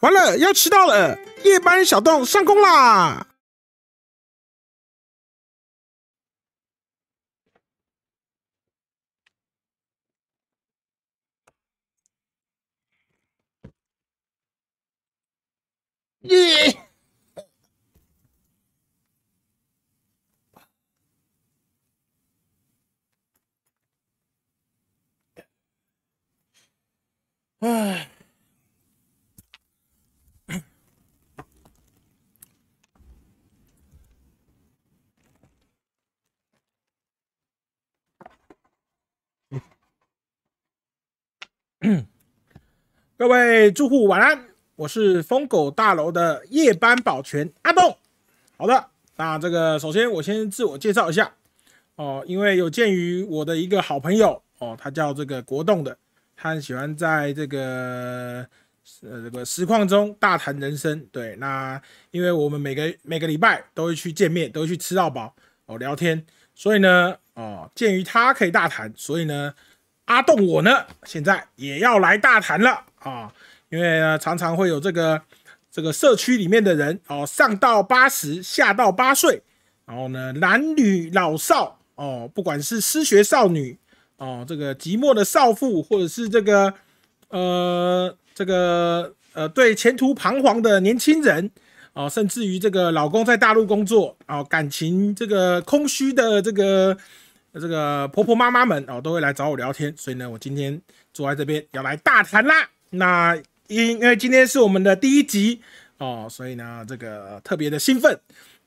完了，要迟到了！夜班小洞上工啦！耶！唉。各位住户晚安，我是疯狗大楼的夜班保全阿栋。好的，那这个首先我先自我介绍一下哦，因为有鉴于我的一个好朋友哦，他叫这个国栋的，他很喜欢在这个呃这个实况中大谈人生。对，那因为我们每个每个礼拜都会去见面，都会去吃到饱哦聊天，所以呢哦，鉴于他可以大谈，所以呢阿栋我呢现在也要来大谈了。啊，因为呢，常常会有这个这个社区里面的人哦，上到八十，下到八岁，然后呢，男女老少哦，不管是失学少女哦，这个寂寞的少妇，或者是这个呃这个呃对前途彷徨的年轻人哦，甚至于这个老公在大陆工作哦，感情这个空虚的这个这个婆婆妈妈们哦，都会来找我聊天，所以呢，我今天坐在这边要来大谈啦。那因因为今天是我们的第一集哦，所以呢，这个特别的兴奋。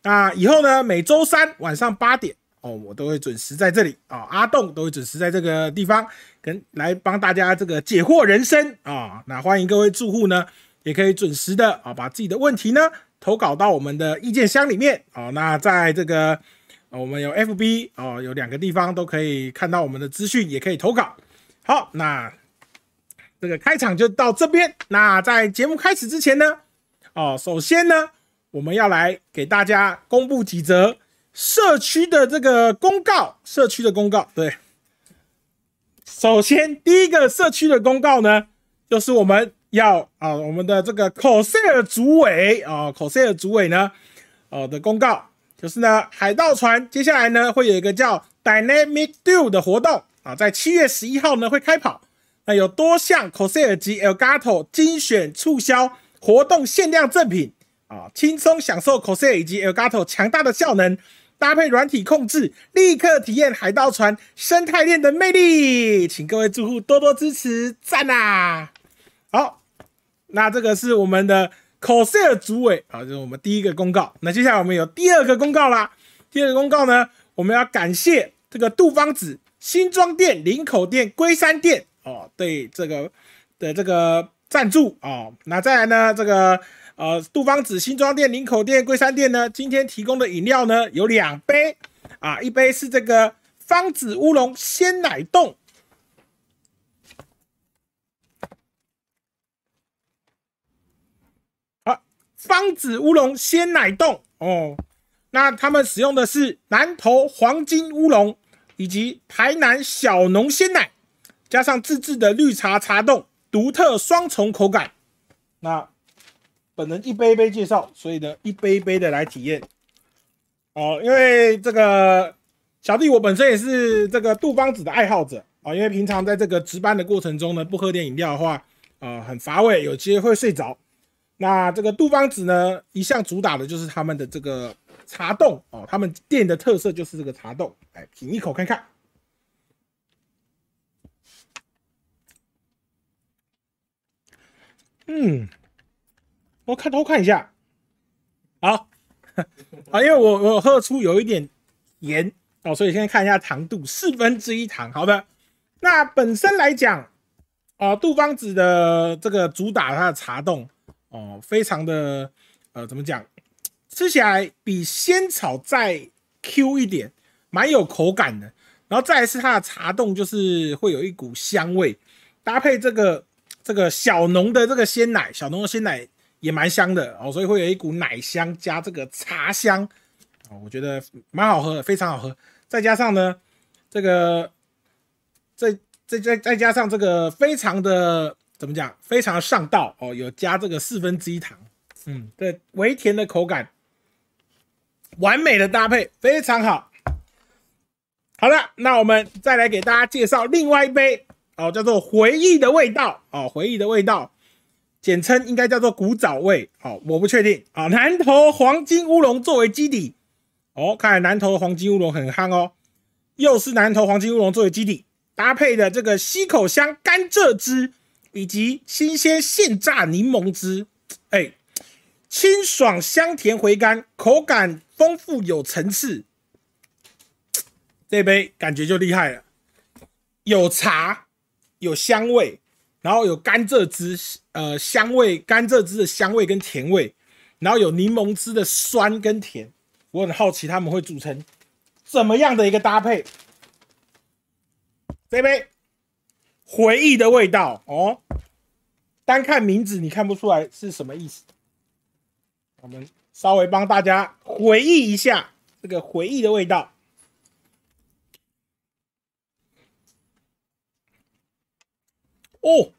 那以后呢，每周三晚上八点哦，我都会准时在这里啊，阿栋都会准时在这个地方跟来帮大家这个解惑人生啊。那欢迎各位住户呢，也可以准时的啊，把自己的问题呢投稿到我们的意见箱里面啊。那在这个我们有 FB 哦，有两个地方都可以看到我们的资讯，也可以投稿。好，那。这个开场就到这边。那在节目开始之前呢，哦，首先呢，我们要来给大家公布几则社区的这个公告。社区的公告，对。首先，第一个社区的公告呢，就是我们要啊，我们的这个 coser 主委啊，coser 主委呢，哦的公告，就是呢，海盗船接下来呢，会有一个叫 Dynamic Do 的活动啊，在七月十一号呢会开跑。那有多项 Corsair 及 Elgato 精选促销活动限量赠品啊，轻松享受 Corsair 以及 Elgato 强大的效能，搭配软体控制，立刻体验海盗船生态链的魅力。请各位住户多多支持，赞啊！好，那这个是我们的 Corsair 主委啊，这是我们第一个公告。那接下来我们有第二个公告啦。第二个公告呢，我们要感谢这个杜芳子新庄店、林口店、龟山店。哦，对这个的这个赞助哦，那再来呢，这个呃杜芳子新庄店、林口店、龟山店呢，今天提供的饮料呢有两杯啊，一杯是这个芳子乌龙鲜奶冻，方，子乌龙鲜奶冻哦，那他们使用的是南投黄金乌龙以及台南小农鲜奶。加上自制的绿茶茶冻，独特双重口感。那本人一杯一杯介绍，所以呢，一杯一杯的来体验。哦，因为这个小弟我本身也是这个杜邦子的爱好者啊，因为平常在这个值班的过程中呢，不喝点饮料的话，啊，很乏味，有机会会睡着。那这个杜邦子呢，一向主打的就是他们的这个茶冻哦，他们店的特色就是这个茶冻，来品一口看看。嗯，我看偷看一下，好 啊，因为我我喝出有一点盐哦，所以现在看一下糖度，四分之一糖。好的，那本身来讲，哦，杜芳子的这个主打它的茶冻哦，非常的呃，怎么讲，吃起来比仙草再 Q 一点，蛮有口感的。然后再是它的茶冻，就是会有一股香味，搭配这个。这个小农的这个鲜奶，小农的鲜奶也蛮香的哦，所以会有一股奶香加这个茶香哦，我觉得蛮好喝，非常好喝。再加上呢，这个再再再再加上这个非常的怎么讲？非常上道哦，有加这个四分之一糖，嗯，对，微甜的口感，完美的搭配，非常好。好了，那我们再来给大家介绍另外一杯哦，叫做回忆的味道哦，回忆的味道，简称应该叫做古早味哦，我不确定啊。南投黄金乌龙作为基底哦，看来南投的黄金乌龙很夯哦，又是南投黄金乌龙作为基底，搭配的这个溪口香甘蔗汁以及新鲜现榨柠檬汁，哎，清爽香甜回甘，口感丰富有层次。这杯感觉就厉害了，有茶，有香味，然后有甘蔗汁，呃，香味，甘蔗汁的香味跟甜味，然后有柠檬汁的酸跟甜。我很好奇他们会组成怎么样的一个搭配。这杯回忆的味道哦，单看名字你看不出来是什么意思。我们稍微帮大家回忆一下这个回忆的味道。哦，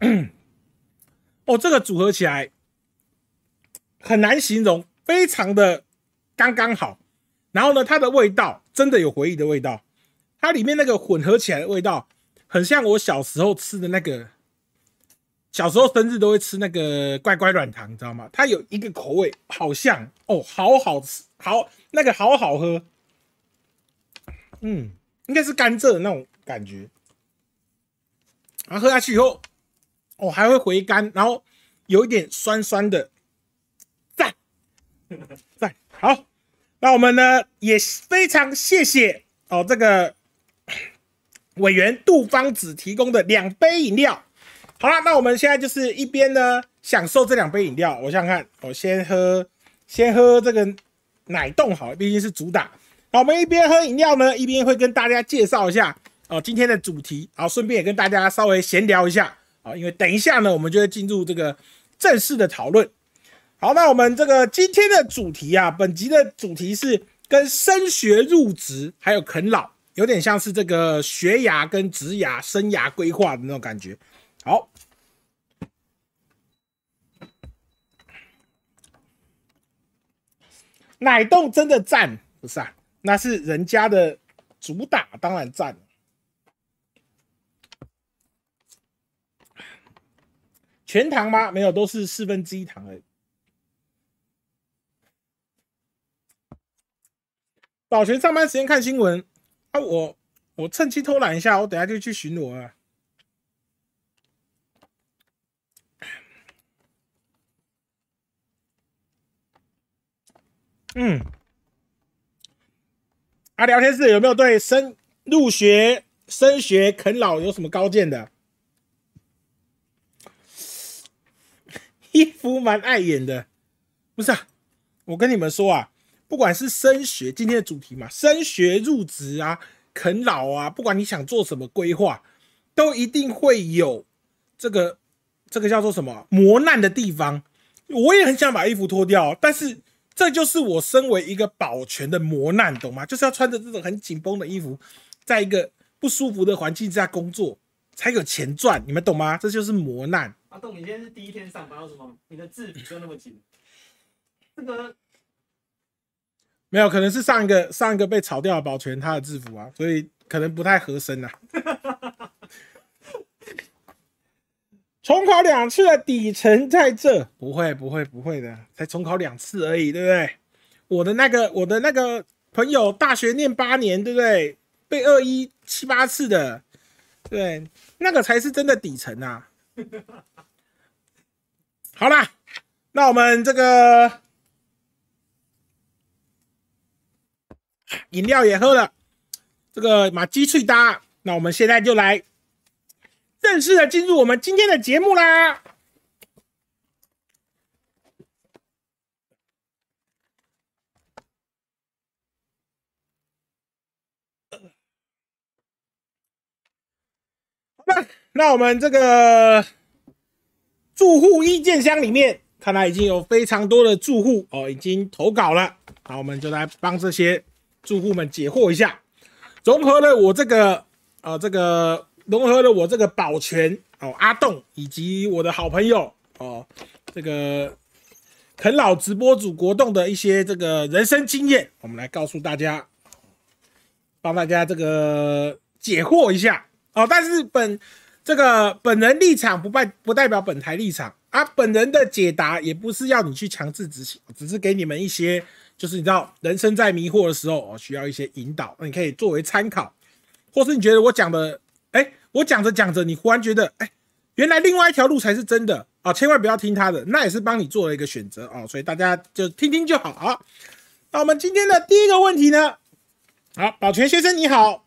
哦，这个组合起来很难形容，非常的刚刚好。然后呢，它的味道真的有回忆的味道，它里面那个混合起来的味道，很像我小时候吃的那个，小时候生日都会吃那个乖乖软糖，你知道吗？它有一个口味，好像哦，好好吃，好那个好好喝。嗯，应该是甘蔗的那种感觉，然后喝下去以后，哦，还会回甘，然后有一点酸酸的，赞赞好。那我们呢也非常谢谢哦，这个委员杜芳子提供的两杯饮料。好了，那我们现在就是一边呢享受这两杯饮料。我想想看，我先喝先喝这个奶冻好，毕竟是主打。好，我们一边喝饮料呢，一边会跟大家介绍一下哦今天的主题，好，顺便也跟大家稍微闲聊一下啊，因为等一下呢，我们就会进入这个正式的讨论。好，那我们这个今天的主题啊，本集的主题是跟升学入职还有啃老有点像是这个学涯跟职涯生涯规划的那种感觉。好，奶冻真的赞，不是啊？那是人家的主打，当然赞。全糖吗？没有，都是四分之一糖而已。保全上班时间看新闻啊！我我趁机偷懒一下，我等下就去巡逻啊。嗯。啊，聊天室有没有对升入学、升学啃老有什么高见的？衣服蛮碍眼的，不是啊？我跟你们说啊，不管是升学，今天的主题嘛，升学入职啊，啃老啊，不管你想做什么规划，都一定会有这个这个叫做什么磨难的地方。我也很想把衣服脱掉，但是。这就是我身为一个保全的磨难，懂吗？就是要穿着这种很紧绷的衣服，在一个不舒服的环境之下工作，才有钱赚。你们懂吗？这就是磨难。阿栋，你今天是第一天上班，为什么你的制服就那么紧？这个没有，可能是上一个上一个被炒掉的保全他的制服啊，所以可能不太合身呐。重考两次的底层在这，不会不会不会的，才重考两次而已，对不对？我的那个我的那个朋友大学念八年，对不对？被二一七八次的，对，那个才是真的底层啊。好啦，那我们这个饮料也喝了，这个马鸡脆搭，那我们现在就来。正式的进入我们今天的节目啦！那那我们这个住户意见箱里面，看来已经有非常多的住户哦，已经投稿了。好，我们就来帮这些住户们解惑一下。融合了我这个呃这个融合了我这个保全哦阿栋以及我的好朋友哦这个啃老直播主国栋的一些这个人生经验，我们来告诉大家，帮大家这个解惑一下哦。但是本这个本人立场不代不代表本台立场啊，本人的解答也不是要你去强制执行，只是给你们一些，就是你知道人生在迷惑的时候哦，需要一些引导，那你可以作为参考，或是你觉得我讲的，哎，我讲着讲着，你忽然觉得，哎，原来另外一条路才是真的啊，千万不要听他的，那也是帮你做了一个选择啊，所以大家就听听就好啊。那我们今天的第一个问题呢，好，宝泉先生你好。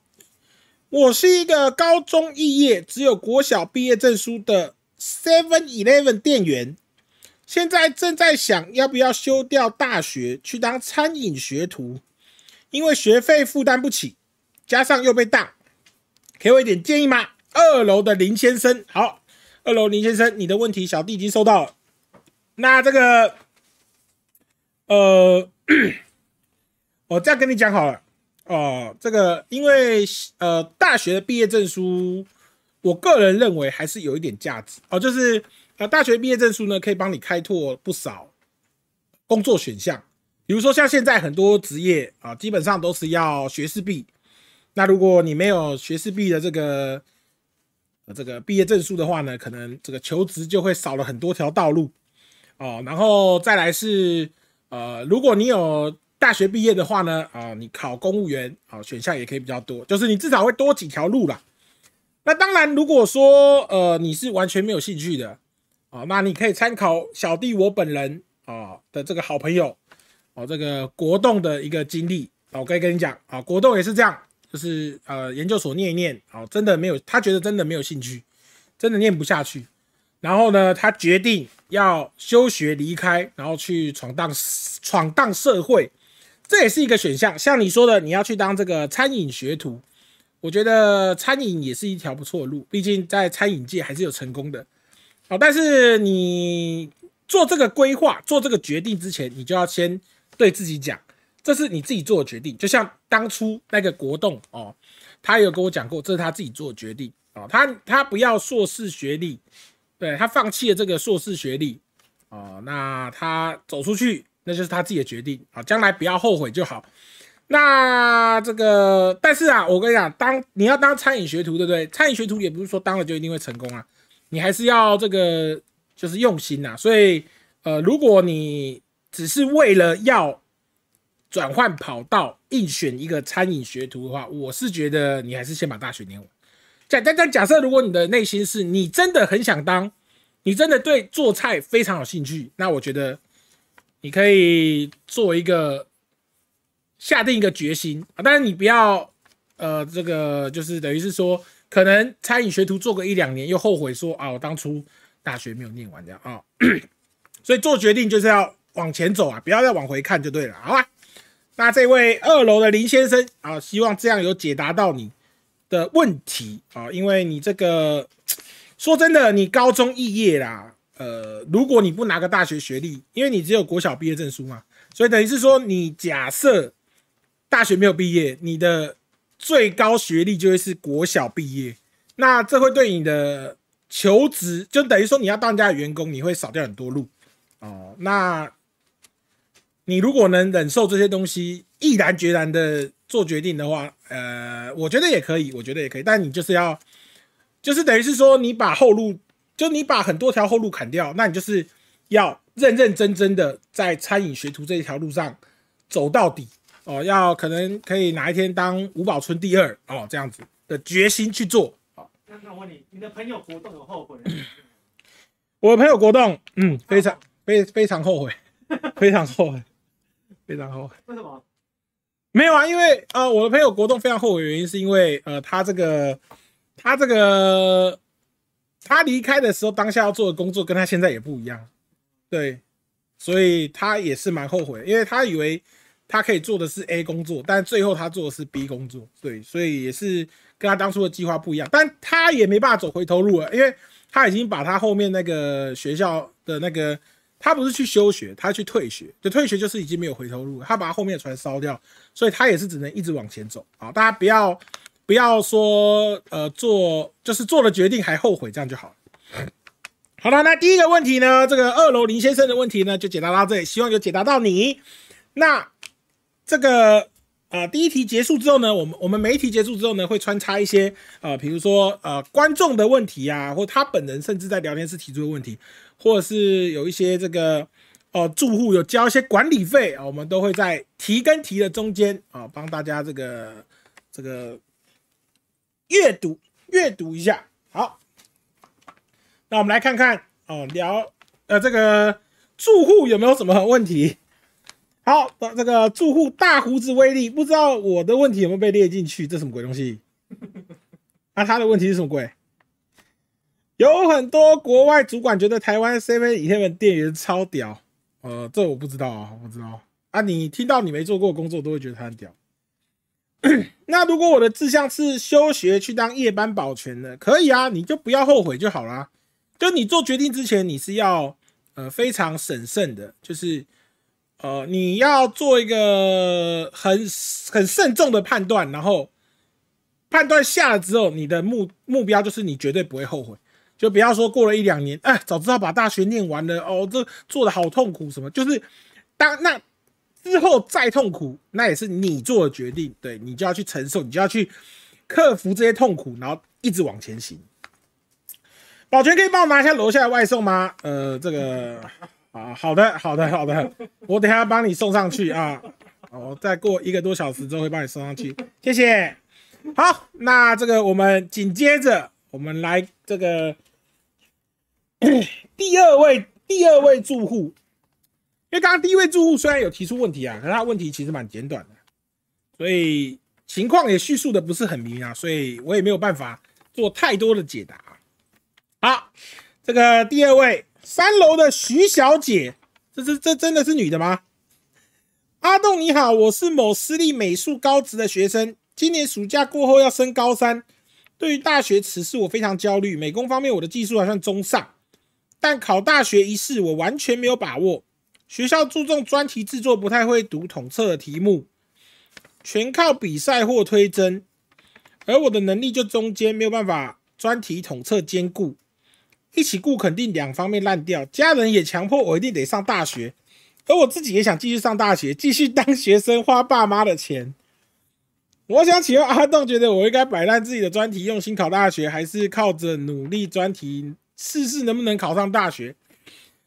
我是一个高中肄业、只有国小毕业证书的 Seven Eleven 店员，现在正在想要不要休掉大学去当餐饮学徒，因为学费负担不起，加上又被当，给我一点建议吗？二楼的林先生，好，二楼林先生，你的问题小弟已经收到了。那这个，呃，我这样跟你讲好了。哦，这个因为呃大学的毕业证书，我个人认为还是有一点价值哦。就是呃大学毕业证书呢，可以帮你开拓不少工作选项。比如说像现在很多职业啊，基本上都是要学士毕。那如果你没有学士毕的这个这个毕业证书的话呢，可能这个求职就会少了很多条道路哦。然后再来是呃，如果你有大学毕业的话呢，啊，你考公务员啊，选项也可以比较多，就是你至少会多几条路啦。那当然，如果说呃你是完全没有兴趣的啊，那你可以参考小弟我本人啊的这个好朋友哦，这个国栋的一个经历啊，我可以跟你讲啊，国栋也是这样，就是呃研究所念一念啊，真的没有，他觉得真的没有兴趣，真的念不下去，然后呢，他决定要休学离开，然后去闯荡闯荡社会。这也是一个选项，像你说的，你要去当这个餐饮学徒，我觉得餐饮也是一条不错的路，毕竟在餐饮界还是有成功的。好，但是你做这个规划、做这个决定之前，你就要先对自己讲，这是你自己做的决定。就像当初那个国栋哦，他有跟我讲过，这是他自己做的决定哦，他他不要硕士学历，对他放弃了这个硕士学历哦，那他走出去。那就是他自己的决定啊，将来不要后悔就好。那这个，但是啊，我跟你讲，当你要当餐饮学徒，对不对？餐饮学徒也不是说当了就一定会成功啊，你还是要这个就是用心呐。所以，呃，如果你只是为了要转换跑道，硬选一个餐饮学徒的话，我是觉得你还是先把大学念完。假但但假设如果你的内心是你真的很想当，你真的对做菜非常有兴趣，那我觉得。你可以做一个下定一个决心啊，但是你不要呃，这个就是等于是说，可能餐饮学徒做个一两年，又后悔说啊，我当初大学没有念完这样啊，所以做决定就是要往前走啊，不要再往回看就对了，好吧？那这位二楼的林先生啊，希望这样有解答到你的问题啊，因为你这个 说真的，你高中肄业啦。呃，如果你不拿个大学学历，因为你只有国小毕业证书嘛，所以等于是说，你假设大学没有毕业，你的最高学历就会是国小毕业，那这会对你的求职，就等于说你要当人家的员工，你会少掉很多路哦。那你如果能忍受这些东西，毅然决然的做决定的话，呃，我觉得也可以，我觉得也可以，但你就是要，就是等于是说，你把后路。就你把很多条后路砍掉，那你就是要认认真真的在餐饮学徒这一条路上走到底哦，要可能可以哪一天当五保村第二哦，这样子的决心去做。好，那那我问你，你的朋友国栋有后悔？我的朋友国栋，嗯，非常非非常后悔，非常后悔，非常后悔。为什么？没有啊，因为呃，我的朋友国栋非常后悔，原因是因为呃，他这个他这个。他离开的时候，当下要做的工作跟他现在也不一样，对，所以他也是蛮后悔，因为他以为他可以做的是 A 工作，但最后他做的是 B 工作，对，所以也是跟他当初的计划不一样，但他也没办法走回头路了，因为他已经把他后面那个学校的那个他不是去休学，他去退学，就退学就是已经没有回头路了，他把他后面的船烧掉，所以他也是只能一直往前走啊！大家不要不要说呃做就是做了决定还后悔，这样就好。好了，那第一个问题呢，这个二楼林先生的问题呢就解答到这里，希望有解答到你。那这个。啊，第一题结束之后呢，我们我们每一题结束之后呢，会穿插一些呃，比如说呃观众的问题啊，或他本人甚至在聊天室提出的问题，或者是有一些这个哦住户有交一些管理费啊，我们都会在题跟题的中间啊，帮大家这个这个阅读阅读一下。好，那我们来看看哦，聊呃这个住户有没有什么问题？好，这个住户大胡子威力，不知道我的问题有没有被列进去？这什么鬼东西？那他的问题是什么鬼？有很多国外主管觉得台湾 Seven Eleven 店员超屌，呃，这我不知道啊，我不知道啊。你听到你没做过工作，都会觉得他很屌。那如果我的志向是休学去当夜班保全的，可以啊，你就不要后悔就好啦。就你做决定之前，你是要呃非常审慎的，就是。呃，你要做一个很很慎重的判断，然后判断下了之后，你的目目标就是你绝对不会后悔，就不要说过了一两年，哎，早知道把大学念完了，哦，这做的好痛苦什么，就是当那之后再痛苦，那也是你做的决定，对你就要去承受，你就要去克服这些痛苦，然后一直往前行。保全可以帮我拿一下楼下的外送吗？呃，这个。啊，好的，好的，好的，我等下帮你送上去啊。我再过一个多小时之后会帮你送上去，谢谢。好，那这个我们紧接着我们来这个 第二位第二位住户，因为刚刚第一位住户虽然有提出问题啊，可是他问题其实蛮简短的，所以情况也叙述的不是很明啊，所以我也没有办法做太多的解答。好，这个第二位。三楼的徐小姐，这这这真的是女的吗？阿栋你好，我是某私立美术高职的学生，今年暑假过后要升高三。对于大学此事我非常焦虑。美工方面我的技术还算中上，但考大学一事我完全没有把握。学校注重专题制作，不太会读统测的题目，全靠比赛或推甄，而我的能力就中间没有办法专题统测兼顾。一起顾肯定两方面烂掉，家人也强迫我一定得上大学，而我自己也想继续上大学，继续当学生花爸妈的钱。我想请问阿栋，觉得我应该摆烂自己的专题，用心考大学，还是靠着努力专题试试能不能考上大学？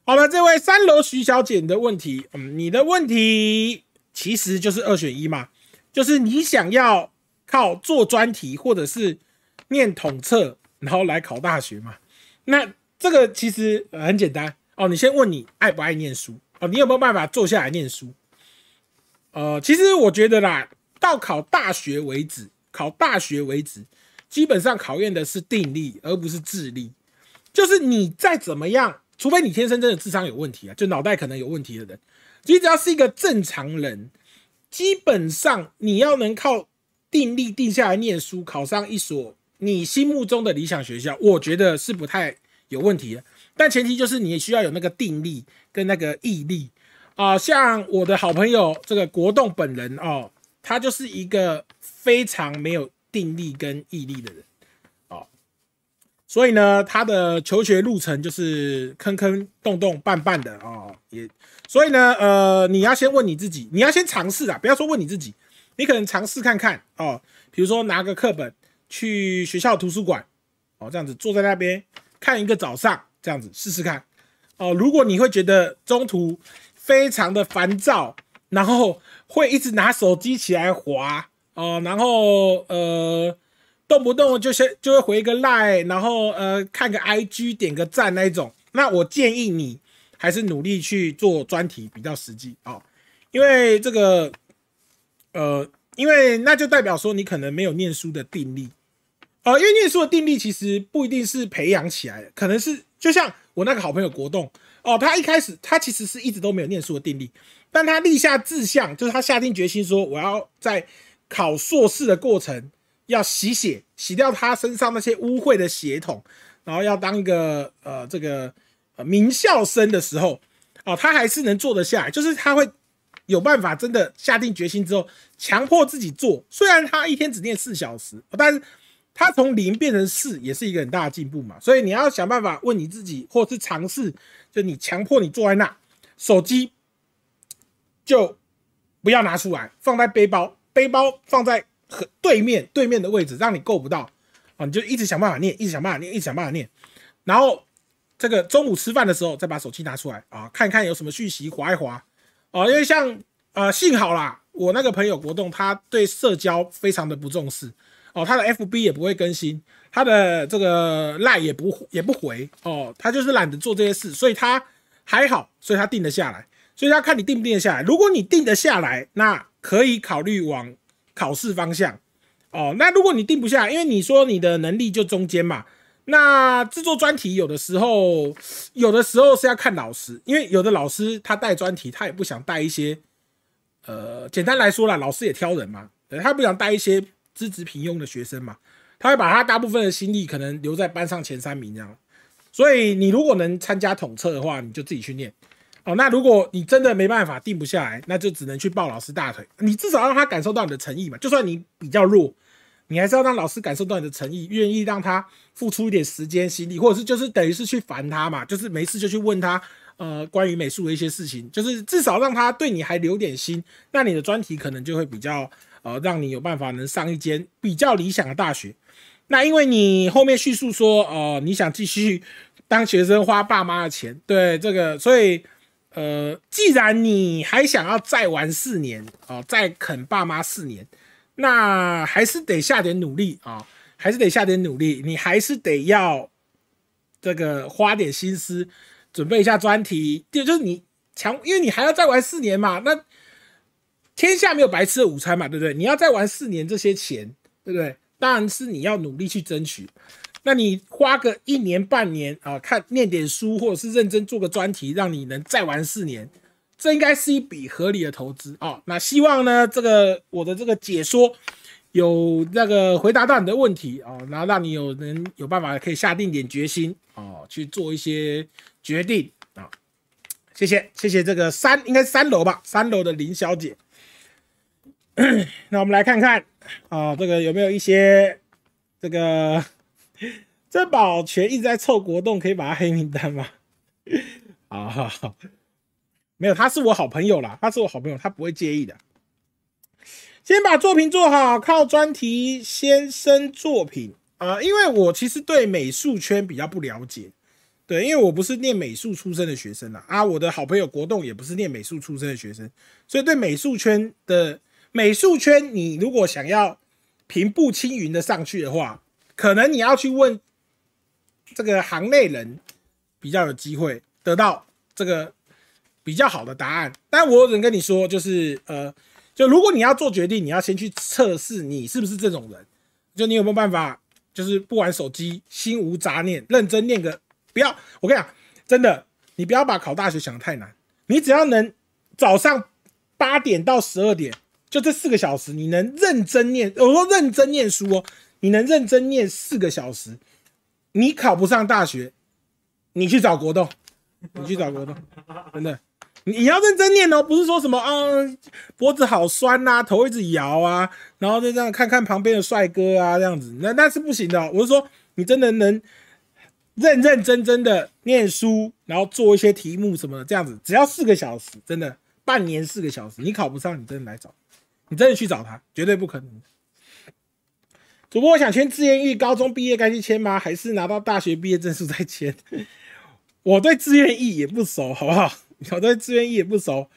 好了，这位三楼徐小姐的问题，嗯，你的问题其实就是二选一嘛，就是你想要靠做专题，或者是念统测，然后来考大学嘛？那这个其实很简单哦，你先问你爱不爱念书哦，你有没有办法坐下来念书？呃，其实我觉得啦，到考大学为止，考大学为止，基本上考验的是定力，而不是智力。就是你再怎么样，除非你天生真的智商有问题啊，就脑袋可能有问题的人，其实只要是一个正常人，基本上你要能靠定力定下来念书，考上一所。你心目中的理想学校，我觉得是不太有问题的，但前提就是你需要有那个定力跟那个毅力啊。像我的好朋友这个国栋本人哦，他就是一个非常没有定力跟毅力的人哦，所以呢，他的求学路程就是坑坑洞洞绊绊的哦，也所以呢，呃，你要先问你自己，你要先尝试啊，不要说问你自己，你可能尝试看看哦，比如说拿个课本。去学校图书馆，哦，这样子坐在那边看一个早上，这样子试试看，哦，如果你会觉得中途非常的烦躁，然后会一直拿手机起来滑，哦，然后呃动不动就先就会回一个赖，然后呃看个 IG 点个赞那一种，那我建议你还是努力去做专题比较实际哦，因为这个呃，因为那就代表说你可能没有念书的定力。呃，因为念书的定力其实不一定是培养起来的，可能是就像我那个好朋友国栋哦，他一开始他其实是一直都没有念书的定力，但他立下志向，就是他下定决心说，我要在考硕士的过程要洗血，洗掉他身上那些污秽的血统，然后要当一个呃这个呃名校生的时候哦，他还是能做得下来，就是他会有办法真的下定决心之后，强迫自己做。虽然他一天只念四小时，但是它从零变成四，也是一个很大的进步嘛。所以你要想办法问你自己，或是尝试，就你强迫你坐在那，手机就不要拿出来，放在背包，背包放在和对面对面的位置，让你够不到啊，你就一直想办法念，一直想办法念，一直想办法念，然后这个中午吃饭的时候再把手机拿出来啊，看看有什么讯息，划一划啊，因为像呃，幸好啦，我那个朋友国栋他对社交非常的不重视哦，他的 FB 也不会更新，他的这个赖也不也不回哦，他就是懒得做这些事，所以他还好，所以他定得下来。所以他看你定不定得下来。如果你定得下来，那可以考虑往考试方向哦。那如果你定不下来，因为你说你的能力就中间嘛，那制作专题有的时候，有的时候是要看老师，因为有的老师他带专题，他也不想带一些，呃，简单来说啦，老师也挑人嘛，他不想带一些资质平庸的学生嘛，他会把他大部分的心力可能留在班上前三名这样。所以你如果能参加统测的话，你就自己去念。哦，那如果你真的没办法定不下来，那就只能去抱老师大腿。你至少让他感受到你的诚意嘛。就算你比较弱，你还是要让老师感受到你的诚意，愿意让他付出一点时间、心力，或者是就是等于是去烦他嘛，就是没事就去问他，呃，关于美术的一些事情，就是至少让他对你还留点心。那你的专题可能就会比较，呃，让你有办法能上一间比较理想的大学。那因为你后面叙述说，哦，你想继续当学生花爸妈的钱，对这个，所以。呃，既然你还想要再玩四年啊，再啃爸妈四年，那还是得下点努力啊，还是得下点努力，你还是得要这个花点心思准备一下专题，就就是你强，因为你还要再玩四年嘛，那天下没有白吃的午餐嘛，对不对？你要再玩四年，这些钱，对不对？当然是你要努力去争取。那你花个一年半年啊，看念点书，或者是认真做个专题，让你能再玩四年，这应该是一笔合理的投资啊。那希望呢，这个我的这个解说有那个回答到你的问题啊，然后让你有能有办法可以下定点决心啊，去做一些决定啊。谢谢谢谢这个三应该三楼吧，三楼的林小姐。那我们来看看啊，这个有没有一些这个。珍宝全一直在凑国栋，可以把他黑名单吗？好好好，没有，他是我好朋友啦，他是我好朋友，他不会介意的。先把作品做好，靠专题先生作品啊，因为我其实对美术圈比较不了解，对，因为我不是念美术出身的学生啊，啊，我的好朋友国栋也不是念美术出身的学生，所以对美术圈的美术圈，你如果想要平步青云的上去的话。可能你要去问这个行内人，比较有机会得到这个比较好的答案。但我只能跟你说，就是呃，就如果你要做决定，你要先去测试你是不是这种人，就你有没有办法，就是不玩手机，心无杂念，认真念个。不要，我跟你讲，真的，你不要把考大学想的太难。你只要能早上八点到十二点，就这四个小时，你能认真念，我说认真念书哦。你能认真念四个小时，你考不上大学，你去找国栋，你去找国栋，真的，你要认真念哦，不是说什么啊，脖子好酸呐，头一直摇啊，然后就这样看看旁边的帅哥啊，这样子，那那是不行的。我是说，你真的能认认真真的念书，然后做一些题目什么的，这样子，只要四个小时，真的，半年四个小时，你考不上，你真的来找，你真的去找他，绝对不可能。主播，我想签志愿役，高中毕业该去签吗？还是拿到大学毕业证书再签？我对志愿役也不熟，好不好？我对志愿役也不熟。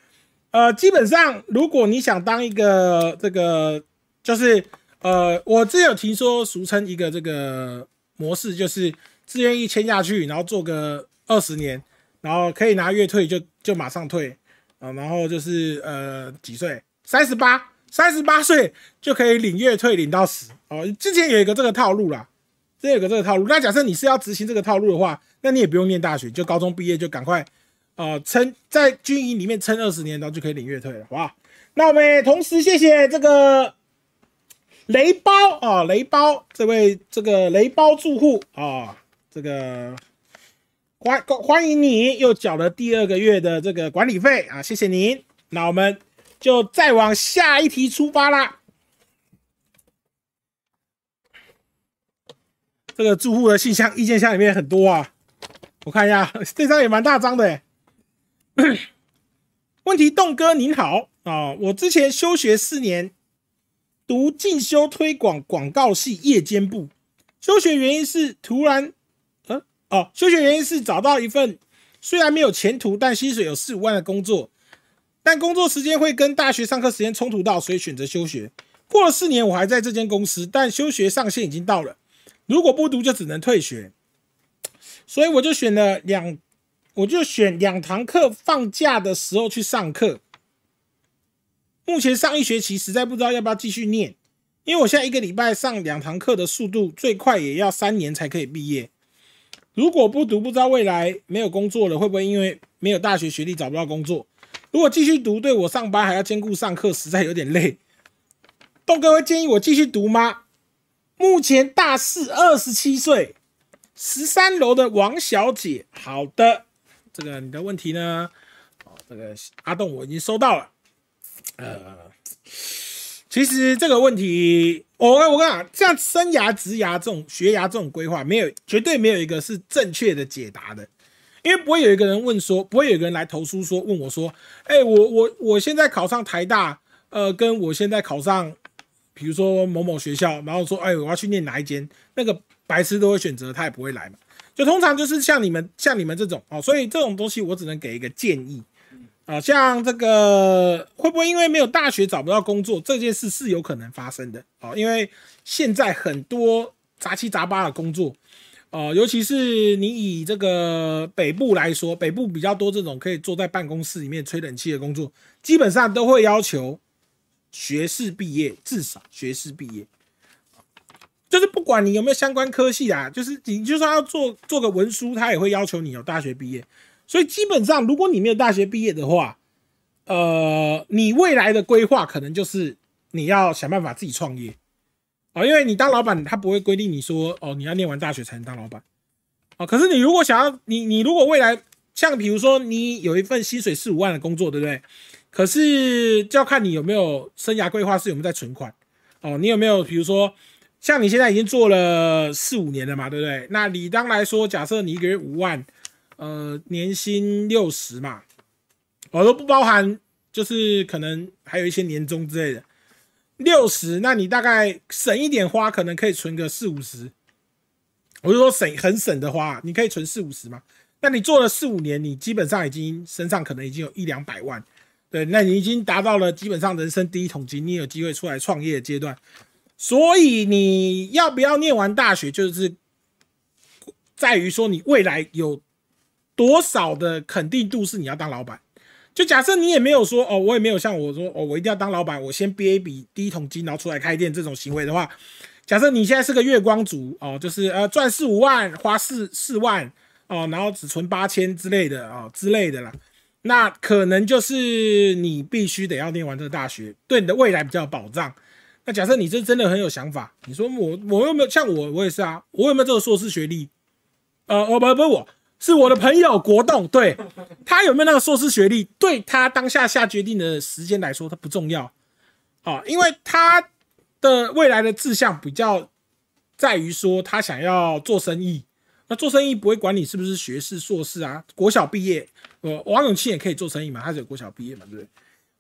呃，基本上，如果你想当一个这个，就是呃，我之前有听说，俗称一个这个模式，就是志愿役签下去，然后做个二十年，然后可以拿月退，就就马上退啊，然后就是呃几岁？三十八。三十八岁就可以领月退，领到死哦。之前有一个这个套路啦，之前有个这个套路。那假设你是要执行这个套路的话，那你也不用念大学，就高中毕业就赶快，呃，撑在军营里面撑二十年，然后就可以领月退了，好不好？那我们也同时谢谢这个雷包啊，雷包这位这个雷包住户啊，这个欢欢迎你又缴了第二个月的这个管理费啊，谢谢您。那我们就再往下一题出发啦。这个住户的信箱、意见箱里面很多啊，我看一下，这张也蛮大张的哎。问题，栋哥您好啊，我之前休学四年，读进修推广广告系夜间部，休学原因是突然，呃，哦，休学原因是找到一份虽然没有前途，但薪水有四五万的工作，但工作时间会跟大学上课时间冲突到，所以选择休学。过了四年，我还在这间公司，但休学上限已经到了。如果不读就只能退学，所以我就选了两，我就选两堂课放假的时候去上课。目前上一学期实在不知道要不要继续念，因为我现在一个礼拜上两堂课的速度最快也要三年才可以毕业。如果不读，不知道未来没有工作了会不会因为没有大学学历找不到工作？如果继续读，对我上班还要兼顾上课，实在有点累。豆哥会建议我继续读吗？目前大四，二十七岁，十三楼的王小姐。好的，这个你的问题呢？哦，这个阿栋我已经收到了。呃，其实这个问题，我我跟你讲，像生涯、职涯这种学涯这种规划，没有绝对没有一个是正确的解答的，因为不会有一个人问说，不会有一个人来投诉说，问我说，哎，我我我现在考上台大，呃，跟我现在考上。比如说某某学校，然后说，哎，我要去念哪一间，那个白痴都会选择，他也不会来嘛。就通常就是像你们，像你们这种哦，所以这种东西我只能给一个建议啊。像这个会不会因为没有大学找不到工作这件事是有可能发生的哦？因为现在很多杂七杂八的工作，呃，尤其是你以这个北部来说，北部比较多这种可以坐在办公室里面吹冷气的工作，基本上都会要求。学士毕业，至少学士毕业，就是不管你有没有相关科系啊，就是你就算要做做个文书，他也会要求你有大学毕业。所以基本上，如果你没有大学毕业的话，呃，你未来的规划可能就是你要想办法自己创业啊，因为你当老板，他不会规定你说哦，你要念完大学才能当老板啊。可是你如果想要，你你如果未来像比如说你有一份薪水四五万的工作，对不对？可是就要看你有没有生涯规划，是有没有在存款哦。你有没有，比如说像你现在已经做了四五年了嘛，对不对？那理当来说，假设你一个月五万，呃，年薪六十嘛，我都不包含，就是可能还有一些年终之类的，六十，那你大概省一点花，可能可以存个四五十。我就说省很省的花，你可以存四五十嘛。那你做了四五年，你基本上已经身上可能已经有一两百万。对，那你已经达到了基本上人生第一桶金，你有机会出来创业阶段，所以你要不要念完大学，就是在于说你未来有多少的肯定度是你要当老板。就假设你也没有说哦，我也没有像我说哦，我一定要当老板，我先憋一笔第一桶金，然后出来开店这种行为的话，假设你现在是个月光族哦，就是呃赚四五万，花四四万哦，然后只存八千之类的哦之类的啦。那可能就是你必须得要念完这个大学，对你的未来比较有保障。那假设你这真的很有想法，你说我我有没有像我我也是啊，我有没有这个硕士学历？呃，我不不我是我的朋友国栋，对他有没有那个硕士学历，对他当下下决定的时间来说，他不重要啊，因为他的未来的志向比较在于说他想要做生意。那做生意不会管你是不是学士、硕士啊，国小毕业，呃，王永庆也可以做生意嘛，他是有国小毕业嘛，对不对？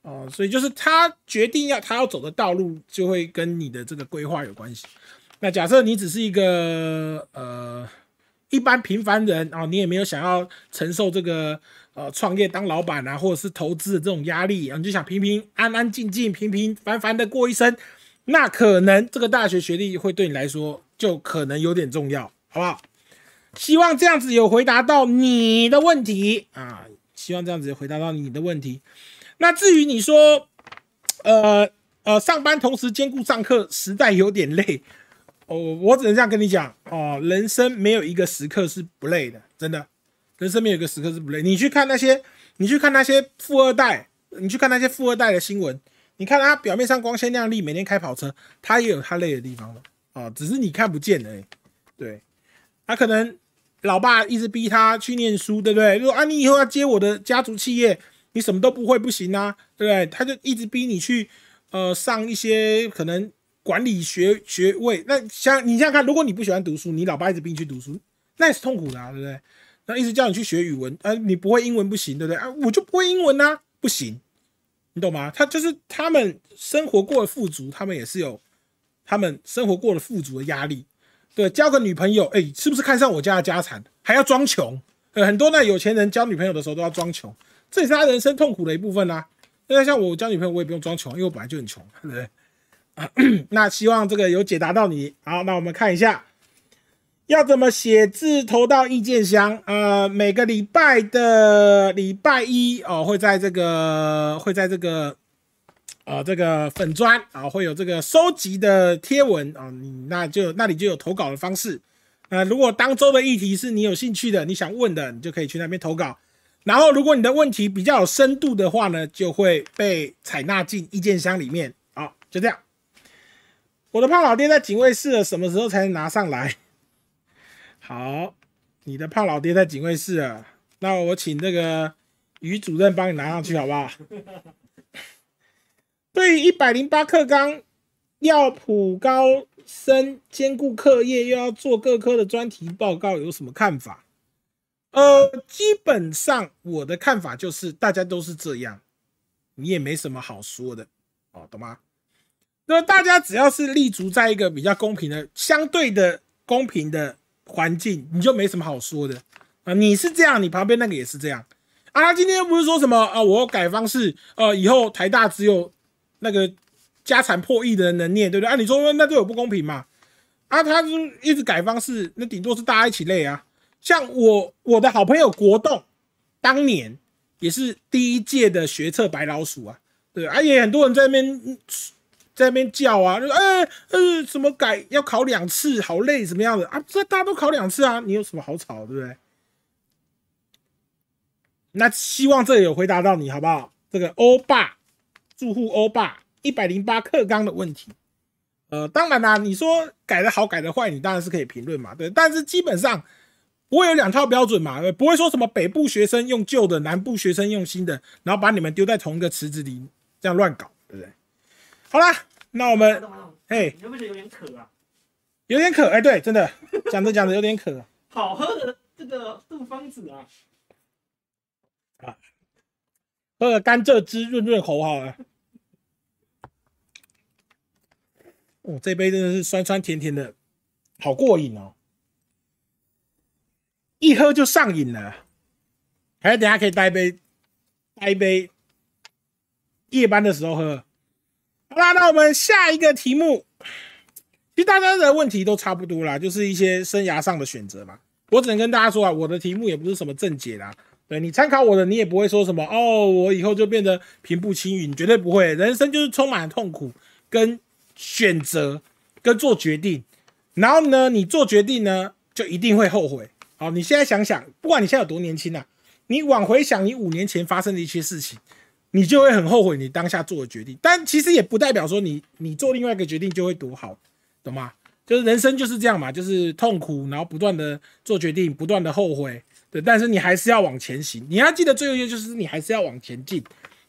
哦，所以就是他决定要他要走的道路，就会跟你的这个规划有关系。那假设你只是一个呃一般平凡人啊，你也没有想要承受这个呃创业当老板啊，或者是投资的这种压力啊，你就想平平安安静静、平平凡凡的过一生，那可能这个大学学历会对你来说就可能有点重要，好不好？希望这样子有回答到你的问题啊！希望这样子回答到你的问题。那至于你说，呃呃，上班同时兼顾上课，实在有点累。哦，我只能这样跟你讲哦，人生没有一个时刻是不累的，真的，人生没有一个时刻是不累。你去看那些，你去看那些富二代，你去看那些富二代的新闻，你看他表面上光鲜亮丽，每天开跑车，他也有他累的地方的哦，只是你看不见而已。对，他可能。老爸一直逼他去念书，对不对？说啊，你以后要接我的家族企业，你什么都不会不行啊，对不对？他就一直逼你去呃上一些可能管理学学位。那像你想想看，如果你不喜欢读书，你老爸一直逼你去读书，那也是痛苦的，啊，对不对？那一直叫你去学语文，啊，你不会英文不行，对不对？啊，我就不会英文啊，不行，你懂吗？他就是他们生活过得富足，他们也是有他们生活过得富足的压力。对，交个女朋友，哎，是不是看上我家的家产，还要装穷？呃，很多那有钱人交女朋友的时候都要装穷，这也是他人生痛苦的一部分啦。那像我交女朋友，我也不用装穷，因为我本来就很穷，对不对？啊，那希望这个有解答到你。好，那我们看一下，要怎么写字投到意见箱？呃，每个礼拜的礼拜一哦，会在这个会在这个。啊，这个粉砖啊，会有这个收集的贴文啊，那就那里就有投稿的方式。呃，如果当周的议题是你有兴趣的，你想问的，你就可以去那边投稿。然后，如果你的问题比较有深度的话呢，就会被采纳进意见箱里面。好，就这样。我的胖老爹在警卫室了，什么时候才能拿上来？好，你的胖老爹在警卫室啊，那我请这个于主任帮你拿上去，好不好？对于一百零八课纲要普高升，兼顾课业，又要做各科的专题报告，有什么看法？呃，基本上我的看法就是大家都是这样，你也没什么好说的，哦，懂吗？那大家只要是立足在一个比较公平的、相对的公平的环境，你就没什么好说的啊。你是这样，你旁边那个也是这样啊。今天又不是说什么啊，我改方式，呃，以后台大只有。那个家产破亿的人能念，对不对？啊，你说那对我不公平嘛？啊，他是一直改方式，那顶多是大家一起累啊。像我我的好朋友国栋，当年也是第一届的学测白老鼠啊，对，而且很多人在那边在那边叫啊，就说哎呃，怎么改要考两次，好累，怎么样的啊？这大家都考两次啊，你有什么好吵，对不对？那希望这有回答到你，好不好？这个欧巴。住户欧巴一百零八克钢的问题，呃，当然啦，你说改的好改的坏，你当然是可以评论嘛，对，但是基本上不会有两套标准嘛，不会说什么北部学生用旧的，南部学生用新的，然后把你们丢在同一个池子里这样乱搞，对不对？好啦，那我们，嘿，你会不会有点渴啊？有点渴，哎，对，真的讲着讲着有点渴，好喝的这个杜芳子啊，啊，喝个甘蔗汁润润喉好了。哦，这杯真的是酸酸甜甜的，好过瘾哦！一喝就上瘾了。还是等下可以带一杯，带一杯夜班的时候喝。好啦，那我们下一个题目，其实大家的问题都差不多啦，就是一些生涯上的选择嘛。我只能跟大家说啊，我的题目也不是什么正解啦。对你参考我的，你也不会说什么哦，我以后就变得平步青云，绝对不会。人生就是充满痛苦跟。选择跟做决定，然后呢，你做决定呢，就一定会后悔。好，你现在想想，不管你现在有多年轻啊，你往回想你五年前发生的一些事情，你就会很后悔你当下做的决定。但其实也不代表说你你做另外一个决定就会多好，懂吗？就是人生就是这样嘛，就是痛苦，然后不断的做决定，不断的后悔，对。但是你还是要往前行，你要记得最后一句就是你还是要往前进。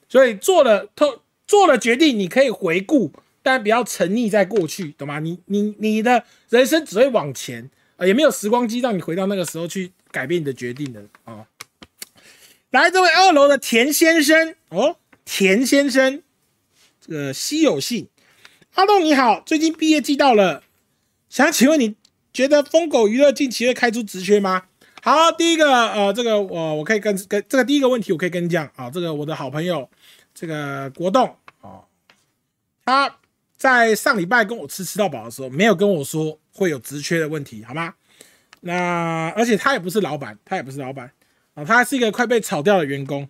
所以做了透做了决定，你可以回顾。但不要沉溺在过去，懂吗？你你你的人生只会往前，也没有时光机让你回到那个时候去改变你的决定的啊。来，这位二楼的田先生哦，田先生，这个稀有性。阿栋你好，最近毕业季到了，想请问你觉得疯狗娱乐近期会开出职缺吗？好，第一个呃，这个我我可以跟跟这个第一个问题我可以跟你讲啊，这个我的好朋友这个国栋啊，他。在上礼拜跟我吃吃到饱的时候，没有跟我说会有职缺的问题，好吗？那而且他也不是老板，他也不是老板啊，他是一个快被炒掉的员工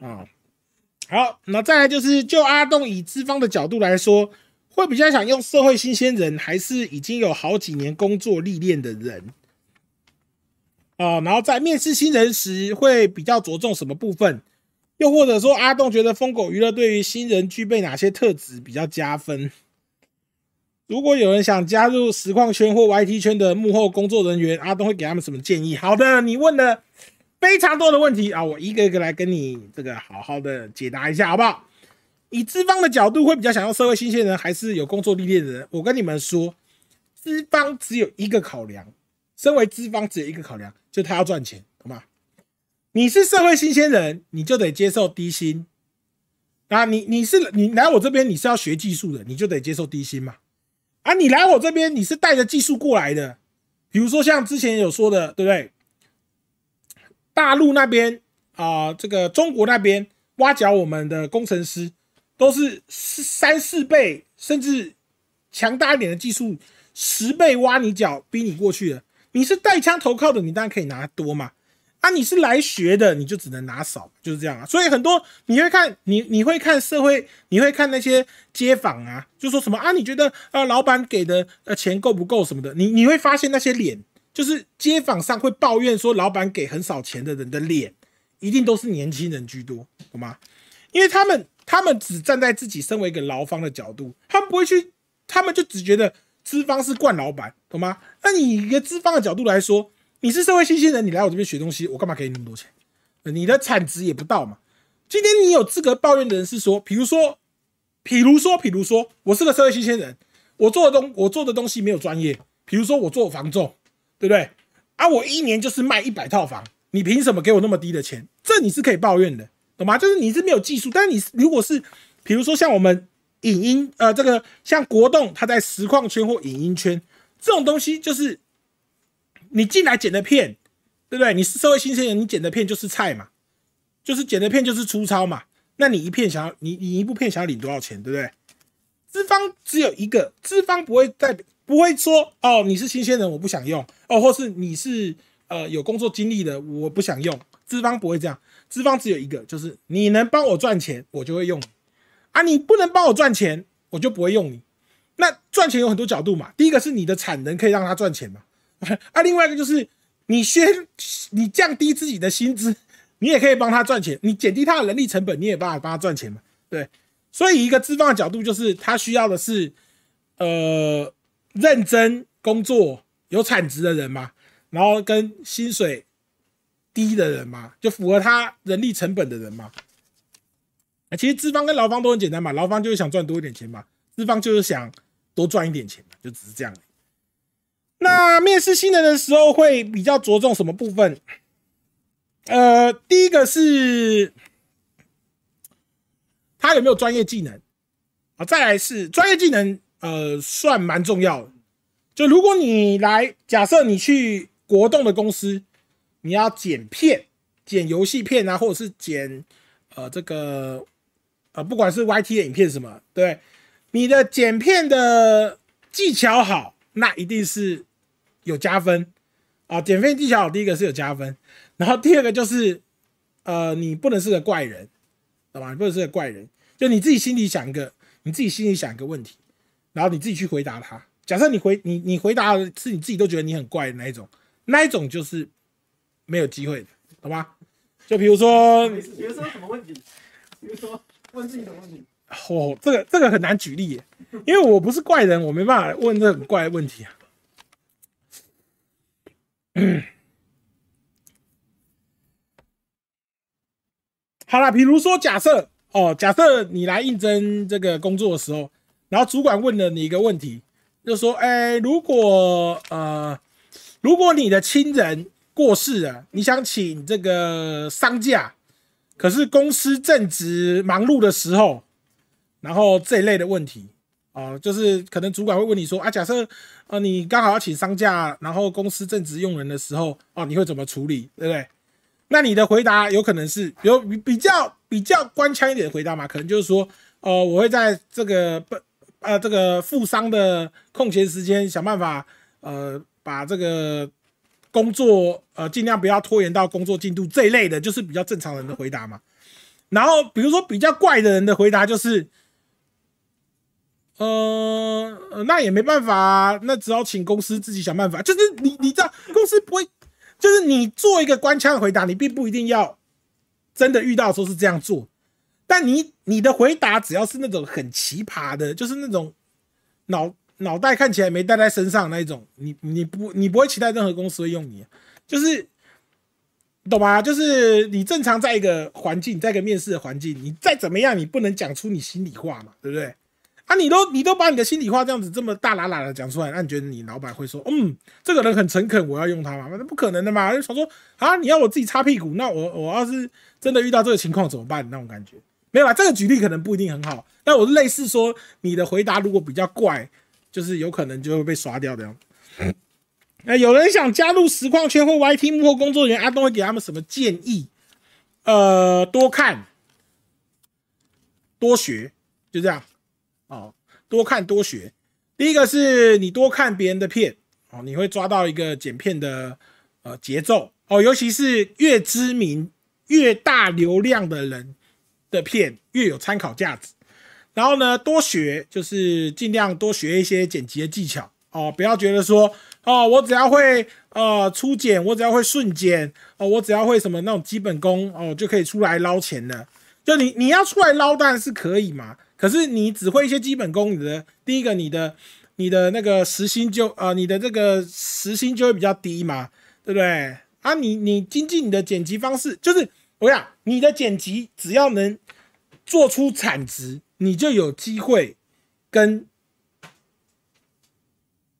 啊。好，那再来就是就阿栋以资方的角度来说，会比较想用社会新鲜人，还是已经有好几年工作历练的人啊？然后在面试新人时，会比较着重什么部分？又或者说，阿栋觉得疯狗娱乐对于新人具备哪些特质比较加分？如果有人想加入实况圈或 YT 圈的幕后工作人员，阿东会给他们什么建议？好的，你问了非常多的问题啊，我一个一个来跟你这个好好的解答一下，好不好？以资方的角度，会比较想要社会新鲜人，还是有工作历练的人？我跟你们说，资方只有一个考量，身为资方只有一个考量，就他要赚钱，好吗？你是社会新鲜人，你就得接受低薪。啊，你你是你来我这边，你是要学技术的，你就得接受低薪嘛。啊，你来我这边，你是带着技术过来的，比如说像之前有说的，对不对？大陆那边啊，这个中国那边挖角我们的工程师，都是三四倍甚至强大一点的技术，十倍挖你脚，逼你过去的。你是带枪投靠的，你当然可以拿多嘛。啊，你是来学的，你就只能拿少，就是这样啊。所以很多你会看，你你会看社会，你会看那些街访啊，就说什么啊？你觉得呃，老板给的呃钱够不够什么的？你你会发现那些脸，就是街访上会抱怨说老板给很少钱的人的脸，一定都是年轻人居多，懂吗？因为他们他们只站在自己身为一个劳方的角度，他们不会去，他们就只觉得资方是惯老板，懂吗？那你一个资方的角度来说。你是社会新鲜人，你来我这边学东西，我干嘛给你那么多钱？你的产值也不到嘛。今天你有资格抱怨的人是说，比如说，比如说，比如说，我是个社会新鲜人，我做的东我做的东西没有专业。比如说我做房仲，对不对？啊，我一年就是卖一百套房，你凭什么给我那么低的钱？这你是可以抱怨的，懂吗？就是你是没有技术，但是你如果是，比如说像我们影音，呃，这个像国栋，他在实况圈或影音圈这种东西，就是。你进来剪的片，对不对？你是社会新鲜人，你剪的片就是菜嘛，就是剪的片就是粗糙嘛。那你一片想要你你一部片想要领多少钱，对不对？资方只有一个，资方不会在不会说哦，你是新鲜人，我不想用哦，或是你是呃有工作经历的，我不想用。资方不会这样，资方只有一个，就是你能帮我赚钱，我就会用你啊。你不能帮我赚钱，我就不会用你。那赚钱有很多角度嘛，第一个是你的产能可以让他赚钱嘛。啊，另外一个就是你先你降低自己的薪资，你也可以帮他赚钱。你减低他的人力成本，你也办法帮他赚钱嘛？对。所以一个资方的角度就是，他需要的是呃认真工作、有产值的人嘛，然后跟薪水低的人嘛，就符合他人力成本的人嘛。其实资方跟劳方都很简单嘛，劳方就是想赚多一点钱嘛，资方就是想多赚一点钱嘛，就只是这样。那面试新人的时候会比较着重什么部分？呃，第一个是他有没有专业技能啊？再来是专业技能，呃，算蛮重要的。就如果你来，假设你去国栋的公司，你要剪片、剪游戏片啊，或者是剪呃这个呃，不管是 YT 的影片什么，对，你的剪片的技巧好。那一定是有加分啊！减肥技巧第一个是有加分，然后第二个就是，呃，你不能是个怪人，懂吧？你不能是个怪人，就你自己心里想一个，你自己心里想一个问题，然后你自己去回答他。假设你回你你回答的是你自己都觉得你很怪的那一种，那一种就是没有机会的，懂吗？就比如说，比如说什么问题？比如说问自己什么问题？哦，这个这个很难举例，因为我不是怪人，我没办法问这很怪的问题啊。好了，比如说假设哦，假设你来应征这个工作的时候，然后主管问了你一个问题，就说：哎，如果呃，如果你的亲人过世了，你想请这个丧假，可是公司正值忙碌的时候。然后这一类的问题啊，就是可能主管会问你说啊，假设呃你刚好要请丧假，然后公司正值用人的时候哦，你会怎么处理，对不对？那你的回答有可能是有比较比较官腔一点的回答嘛？可能就是说，呃，我会在这个不呃这个负伤的空闲时间想办法呃把这个工作呃尽量不要拖延到工作进度这一类的，就是比较正常人的回答嘛。然后比如说比较怪的人的回答就是。呃，那也没办法，那只好请公司自己想办法。就是你，你知道，公司不会，就是你做一个官腔的回答，你并不一定要真的遇到说是这样做。但你你的回答只要是那种很奇葩的，就是那种脑脑袋看起来没带在身上那一种，你你不你不会期待任何公司会用你，就是懂吗？就是你正常在一个环境，在一个面试的环境，你再怎么样，你不能讲出你心里话嘛，对不对？啊，你都你都把你的心里话这样子这么大喇喇的讲出来，那你觉得你老板会说，嗯，这个人很诚恳，我要用他吗？那不可能的嘛！就想说啊，你要我自己擦屁股，那我我要是真的遇到这个情况怎么办？那种感觉没有啊，这个举例可能不一定很好，但我是类似说，你的回答如果比较怪，就是有可能就会被刷掉的样。那有人想加入实况圈或 YT 幕后工作人员，阿东会给他们什么建议？呃，多看，多学，就这样。多看多学。第一个是你多看别人的片，哦，你会抓到一个剪片的呃节奏哦，尤其是越知名、越大流量的人的片越有参考价值。然后呢，多学就是尽量多学一些剪辑的技巧哦，不要觉得说哦，我只要会呃初剪，我只要会顺剪哦，我只要会什么那种基本功哦，就可以出来捞钱了。就你你要出来捞当然是可以嘛。可是你只会一些基本功，你的第一个，你的你的那个时薪就呃，你的这个时薪就会比较低嘛，对不对？啊，你你精进你的剪辑方式，就是我讲你的剪辑只要能做出产值，你就有机会跟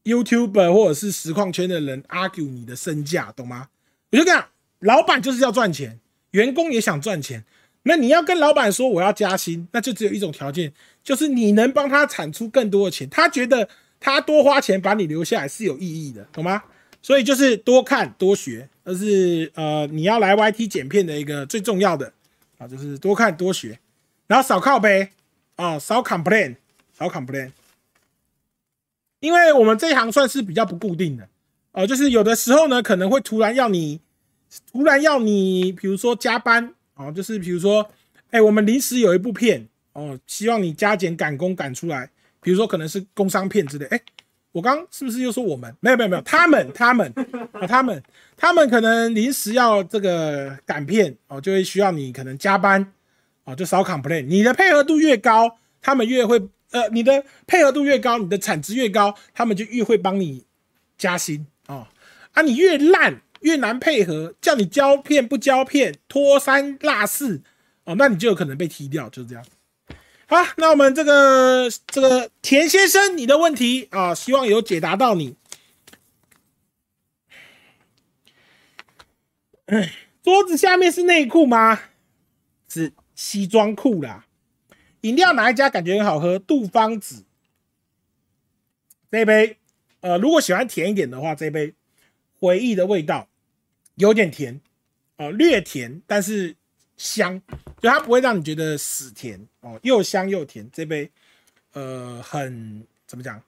YouTuber 或者是实况圈的人 argue 你的身价，懂吗？我就讲，老板就是要赚钱，员工也想赚钱。那你要跟老板说我要加薪，那就只有一种条件，就是你能帮他产出更多的钱，他觉得他多花钱把你留下来是有意义的，懂吗？所以就是多看多学，这是呃你要来 YT 剪片的一个最重要的啊，就是多看多学，然后少靠背啊，少 complain，少 complain，因为我们这一行算是比较不固定的哦，就是有的时候呢可能会突然要你，突然要你，比如说加班。哦，就是比如说，哎，我们临时有一部片哦，希望你加减赶工赶出来。比如说，可能是工商片之类。哎，我刚是不是又说我们？没有没有没有，他们他们啊，他们他们可能临时要这个赶片哦，就会需要你可能加班哦，就少 complain。你的配合度越高，他们越会呃，你的配合度越高，你的产值越高，他们就越会帮你加薪哦。啊，你越烂。越难配合，叫你胶片不胶片，拖三落四哦，那你就有可能被踢掉，就是这样。好，那我们这个这个田先生，你的问题啊，希望有解答到你。桌子下面是内裤吗？是西装裤啦。饮料哪一家感觉很好喝？杜芳子这杯，呃，如果喜欢甜一点的话，这杯。回忆的味道有点甜，哦，略甜，但是香，就它不会让你觉得死甜哦，又香又甜。这杯，呃，很怎么讲？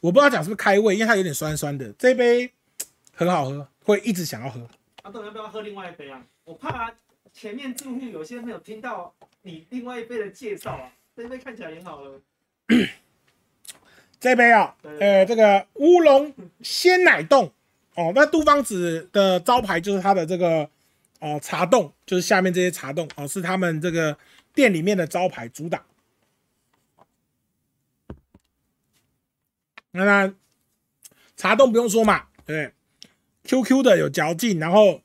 我不知道讲是不是开胃，因为它有点酸酸的。这杯 很好喝，会一直想要喝。阿豆要不要喝另外一杯啊？我怕前面住户有些没有听到你另外一杯的介绍啊。这杯看起来很好喝。这杯啊，呃，这个乌龙鲜奶冻。哦，那杜芳子的招牌就是它的这个哦茶冻，就是下面这些茶冻哦，是他们这个店里面的招牌主打。那那茶冻不用说嘛，对，QQ 的有嚼劲，然后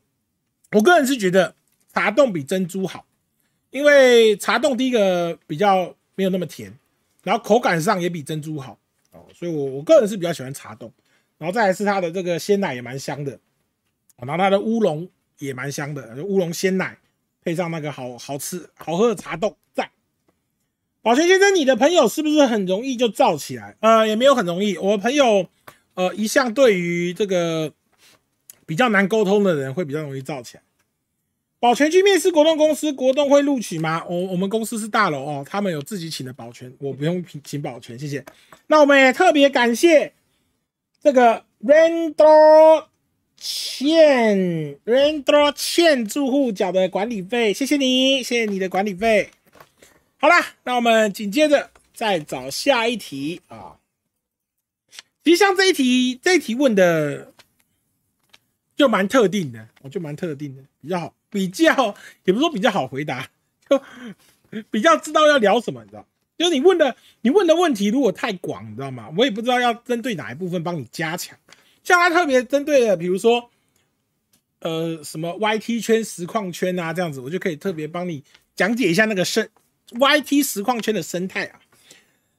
我个人是觉得茶冻比珍珠好，因为茶冻第一个比较没有那么甜，然后口感上也比珍珠好哦，所以我我个人是比较喜欢茶冻。然后再来是它的这个鲜奶也蛮香的，然后它的乌龙也蛮香的，乌龙鲜奶配上那个好好吃好喝的茶冻，在。宝泉先生，你的朋友是不是很容易就燥起来？呃，也没有很容易，我朋友呃一向对于这个比较难沟通的人会比较容易燥起来。保全去面试国栋公司，国栋会录取吗？我我们公司是大楼哦，他们有自己请的保全，我不用请保全，谢谢。那我们也特别感谢。这个 Randall 欠 Randall 欠住户缴的管理费，谢谢你，谢谢你的管理费。好了，那我们紧接着再找下一题啊。其实像这一题，这一题问的就蛮特定的，我就蛮特定的，比较好，比较也不是说比较好回答，就比较知道要聊什么，你知道？就是你问的你问的问题如果太广，你知道吗？我也不知道要针对哪一部分帮你加强。像他特别针对的，比如说呃什么 YT 圈、实况圈啊这样子，我就可以特别帮你讲解一下那个生 YT 实况圈的生态啊。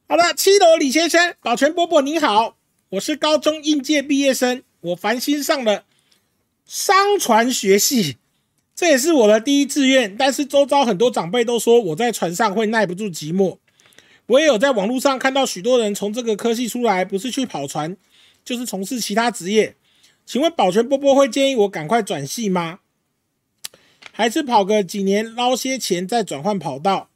好了，七楼李先生，保全伯伯你好，我是高中应届毕业生，我繁星上了商船学系，这也是我的第一志愿。但是周遭很多长辈都说我在船上会耐不住寂寞。我也有在网络上看到许多人从这个科系出来，不是去跑船，就是从事其他职业。请问保全波波会建议我赶快转系吗？还是跑个几年捞些钱再转换跑道？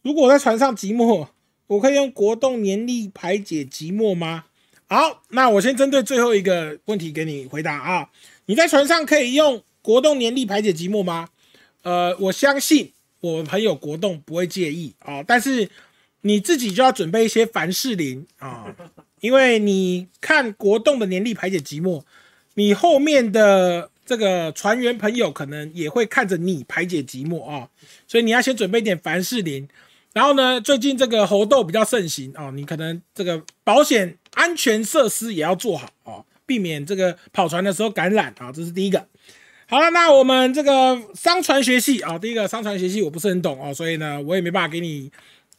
如果在船上寂寞？我可以用国栋年历排解寂寞吗？好，那我先针对最后一个问题给你回答啊。你在船上可以用国栋年历排解寂寞吗？呃，我相信我朋友国栋不会介意啊，但是你自己就要准备一些凡士林啊，因为你看国栋的年历排解寂寞，你后面的这个船员朋友可能也会看着你排解寂寞啊，所以你要先准备点凡士林。然后呢，最近这个猴痘比较盛行啊，你可能这个保险安全设施也要做好啊，避免这个跑船的时候感染啊，这是第一个。好了，那我们这个商船学系啊，第一个商船学系我不是很懂哦，所以呢，我也没办法给你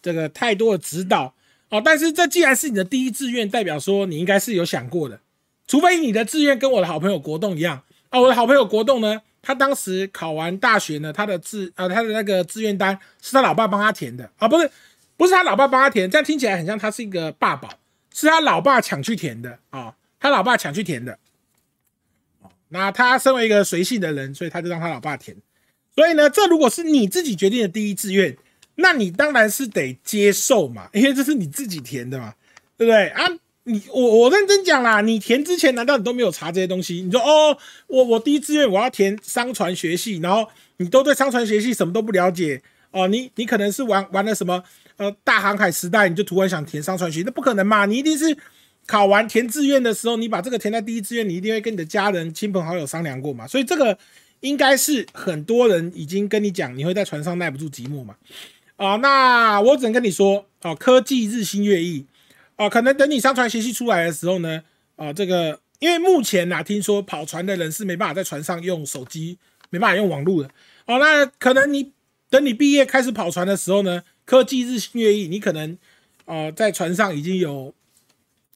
这个太多的指导哦。但是这既然是你的第一志愿，代表说你应该是有想过的，除非你的志愿跟我的好朋友国栋一样啊，我的好朋友国栋呢。他当时考完大学呢，他的志呃他的那个志愿单是他老爸帮他填的啊，不是不是他老爸帮他填，这样听起来很像他是一个爸宝，是他老爸抢去填的啊，他老爸抢去填的。那他身为一个随性的人，所以他就让他老爸填。所以呢，这如果是你自己决定的第一志愿，那你当然是得接受嘛，因为这是你自己填的嘛，对不对啊？你我我认真讲啦，你填之前难道你都没有查这些东西？你说哦，我我第一志愿我要填商船学系，然后你都对商船学系什么都不了解哦？你你可能是玩玩了什么呃大航海时代，你就突然想填商船学，那不可能嘛？你一定是考完填志愿的时候，你把这个填在第一志愿，你一定会跟你的家人、亲朋好友商量过嘛？所以这个应该是很多人已经跟你讲，你会在船上耐不住寂寞嘛？啊，那我只能跟你说哦，科技日新月异。哦，可能等你上传信息出来的时候呢，啊，这个因为目前啊，听说跑船的人是没办法在船上用手机，没办法用网络的。哦，那可能你等你毕业开始跑船的时候呢，科技日新月异，你可能呃在船上已经有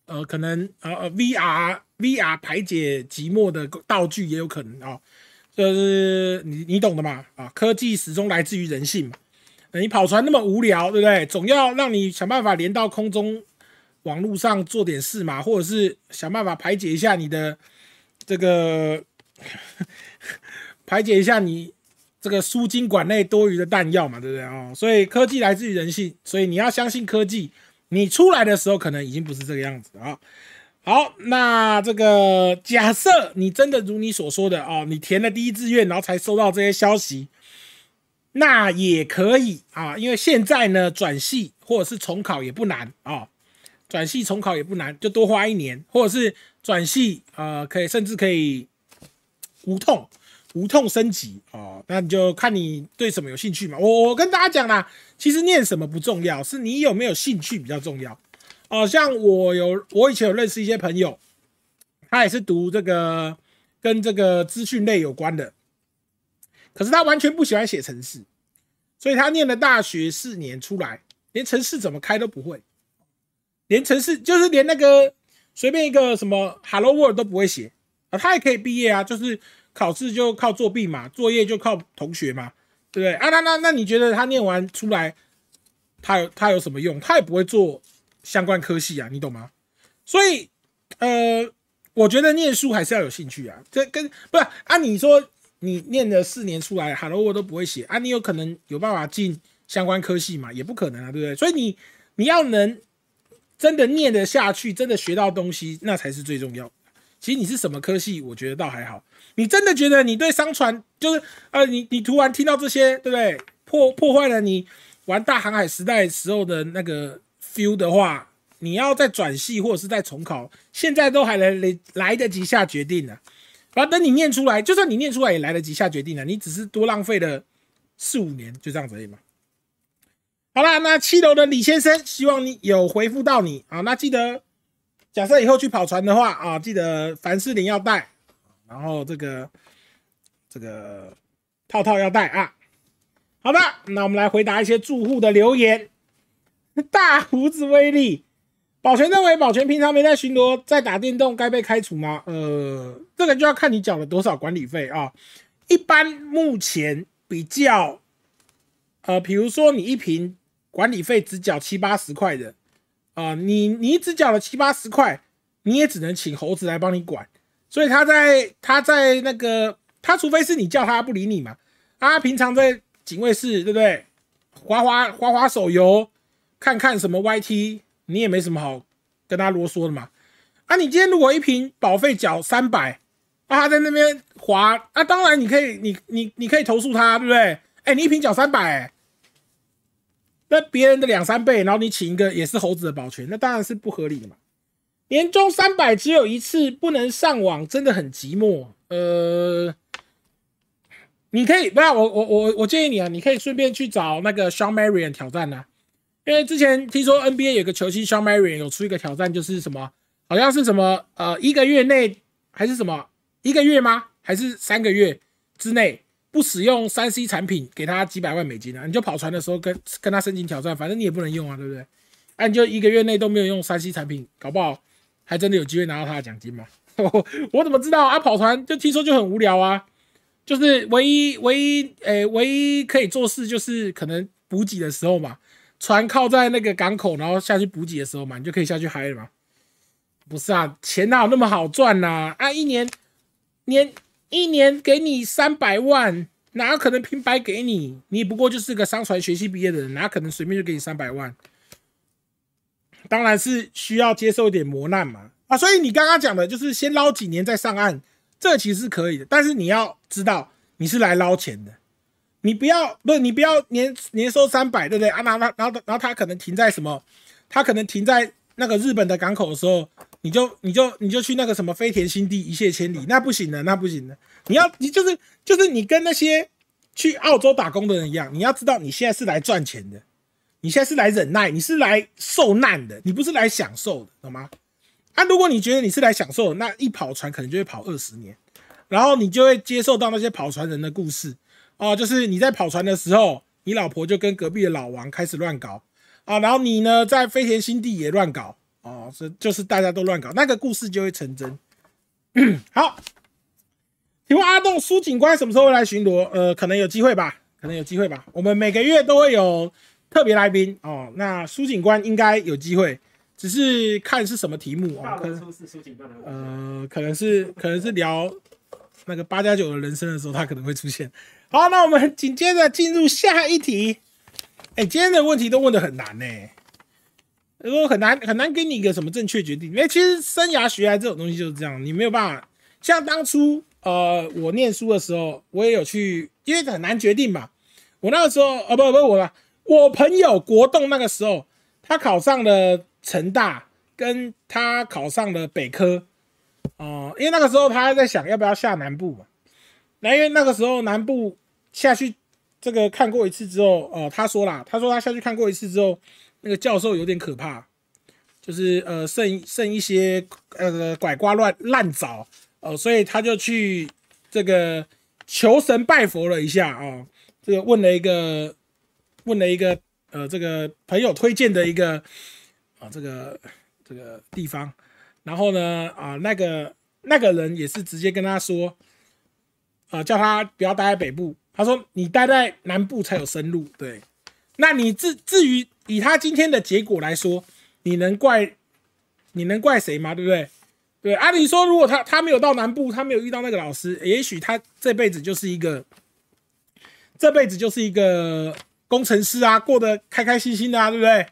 呃可能呃呃 VR VR 排解寂寞的道具也有可能啊，就是你你懂的嘛啊，科技始终来自于人性嘛。你跑船那么无聊，对不对？总要让你想办法连到空中。网络上做点事嘛，或者是想办法排解一下你的这个 排解一下你这个输精管内多余的弹药嘛，对不对啊？所以科技来自于人性，所以你要相信科技。你出来的时候可能已经不是这个样子啊。好，那这个假设你真的如你所说的哦，你填了第一志愿，然后才收到这些消息，那也可以啊，因为现在呢转系或者是重考也不难啊。转系重考也不难，就多花一年，或者是转系，呃，可以甚至可以无痛无痛升级哦。那你就看你对什么有兴趣嘛。我我跟大家讲啦，其实念什么不重要，是你有没有兴趣比较重要。哦，像我有我以前有认识一些朋友，他也是读这个跟这个资讯类有关的，可是他完全不喜欢写程式，所以他念了大学四年出来，连程式怎么开都不会。连程式就是连那个随便一个什么 Hello World 都不会写啊，他也可以毕业啊，就是考试就靠作弊嘛，作业就靠同学嘛，对不对啊？那那那你觉得他念完出来，他有他有什么用？他也不会做相关科系啊，你懂吗？所以呃，我觉得念书还是要有兴趣啊。这跟不是啊？你说你念了四年出来，Hello World 都不会写啊？你有可能有办法进相关科系嘛？也不可能啊，对不对？所以你你要能。真的念得下去，真的学到东西，那才是最重要。其实你是什么科系，我觉得倒还好。你真的觉得你对商船就是呃，你你突然听到这些，对不对？破破坏了你玩大航海时代时候的那个 feel 的话，你要再转系或者是再重考，现在都还来来来得及下决定呢。然后等你念出来，就算你念出来也来得及下决定了，你只是多浪费了四五年，就这样子而已嘛。好啦，那七楼的李先生，希望你有回复到你啊。那记得，假设以后去跑船的话啊，记得凡士林要带，然后这个这个套套要带啊。好的，那我们来回答一些住户的留言。大胡子威力，保全认为保全平常没在巡逻，在打电动，该被开除吗？呃，这个就要看你缴了多少管理费啊。一般目前比较，呃，比如说你一瓶。管理费只缴七八十块的啊，你你只缴了七八十块，你也只能请猴子来帮你管。所以他在他在那个他，除非是你叫他不理你嘛。他平常在警卫室，对不对？滑滑滑滑手游，看看什么 YT，你也没什么好跟他啰嗦的嘛。啊，你今天如果一瓶保费缴三百，啊，他在那边滑，啊，当然你可以，你你你可以投诉他，对不对？哎，你一瓶缴三百。那别人的两三倍，然后你请一个也是猴子的保全，那当然是不合理的嘛。年终三百只有一次，不能上网，真的很寂寞。呃，你可以，不要我我我我建议你啊，你可以顺便去找那个 Sean Marion 挑战啊，因为之前听说 NBA 有个球星 Sean Marion 有出一个挑战，就是什么，好像是什么呃一个月内还是什么一个月吗？还是三个月之内？不使用三 C 产品，给他几百万美金啊！你就跑船的时候跟跟他申请挑战，反正你也不能用啊，对不对？那你就一个月内都没有用三 C 产品，搞不好还真的有机会拿到他的奖金嘛？我怎么知道啊？跑船就听说就很无聊啊，就是唯一唯一诶唯一可以做事就是可能补给的时候嘛，船靠在那个港口，然后下去补给的时候嘛，你就可以下去嗨了嘛？不是啊，钱哪有那么好赚呐？啊，一年年。一年给你三百万，哪可能平白给你？你不过就是个商船学系毕业的人，哪可能随便就给你三百万？当然是需要接受一点磨难嘛！啊，所以你刚刚讲的就是先捞几年再上岸，这其实是可以的。但是你要知道，你是来捞钱的，你不要不是你不要年年收三百，对不对啊？然后然后然后他可能停在什么？他可能停在那个日本的港口的时候。你就你就你就去那个什么飞田新地一泻千里，那不行的，那不行的。你要你就是就是你跟那些去澳洲打工的人一样，你要知道你现在是来赚钱的，你现在是来忍耐，你是来受难的，你不是来享受的，懂吗？啊，如果你觉得你是来享受，那一跑船可能就会跑二十年，然后你就会接受到那些跑船人的故事哦，就是你在跑船的时候，你老婆就跟隔壁的老王开始乱搞啊，然后你呢在飞田新地也乱搞。哦，是就是大家都乱搞，那个故事就会成真。好，请问阿栋苏警官什么时候会来巡逻？呃，可能有机会吧，可能有机会吧。我们每个月都会有特别来宾哦。那苏警官应该有机会，只是看是什么题目啊。可能。呃，可能是可能是聊那个八加九的人生的时候，他可能会出现。好，那我们紧接着进入下一题。哎，今天的问题都问的很难呢。说很难很难给你一个什么正确决定，因为其实生涯学来这种东西就是这样，你没有办法。像当初呃我念书的时候，我也有去，因为很难决定嘛。我那个时候呃不不我啦，我朋友国栋那个时候，他考上了成大，跟他考上了北科，哦，因为那个时候他还在想要不要下南部嘛。那因为那个时候南部下去这个看过一次之后，哦他说啦，他说他下去看过一次之后。那个教授有点可怕，就是呃剩剩一些呃拐瓜乱烂枣哦，所以他就去这个求神拜佛了一下啊，这个问了一个问了一个呃这个朋友推荐的一个啊这个这个地方，然后呢啊那个那个人也是直接跟他说啊叫他不要待在北部，他说你待在南部才有生路，对，那你至至于。以他今天的结果来说，你能怪你能怪谁吗？对不对？对，按理说，如果他他没有到南部，他没有遇到那个老师，也许他这辈子就是一个这辈子就是一个工程师啊，过得开开心心的啊，对不对？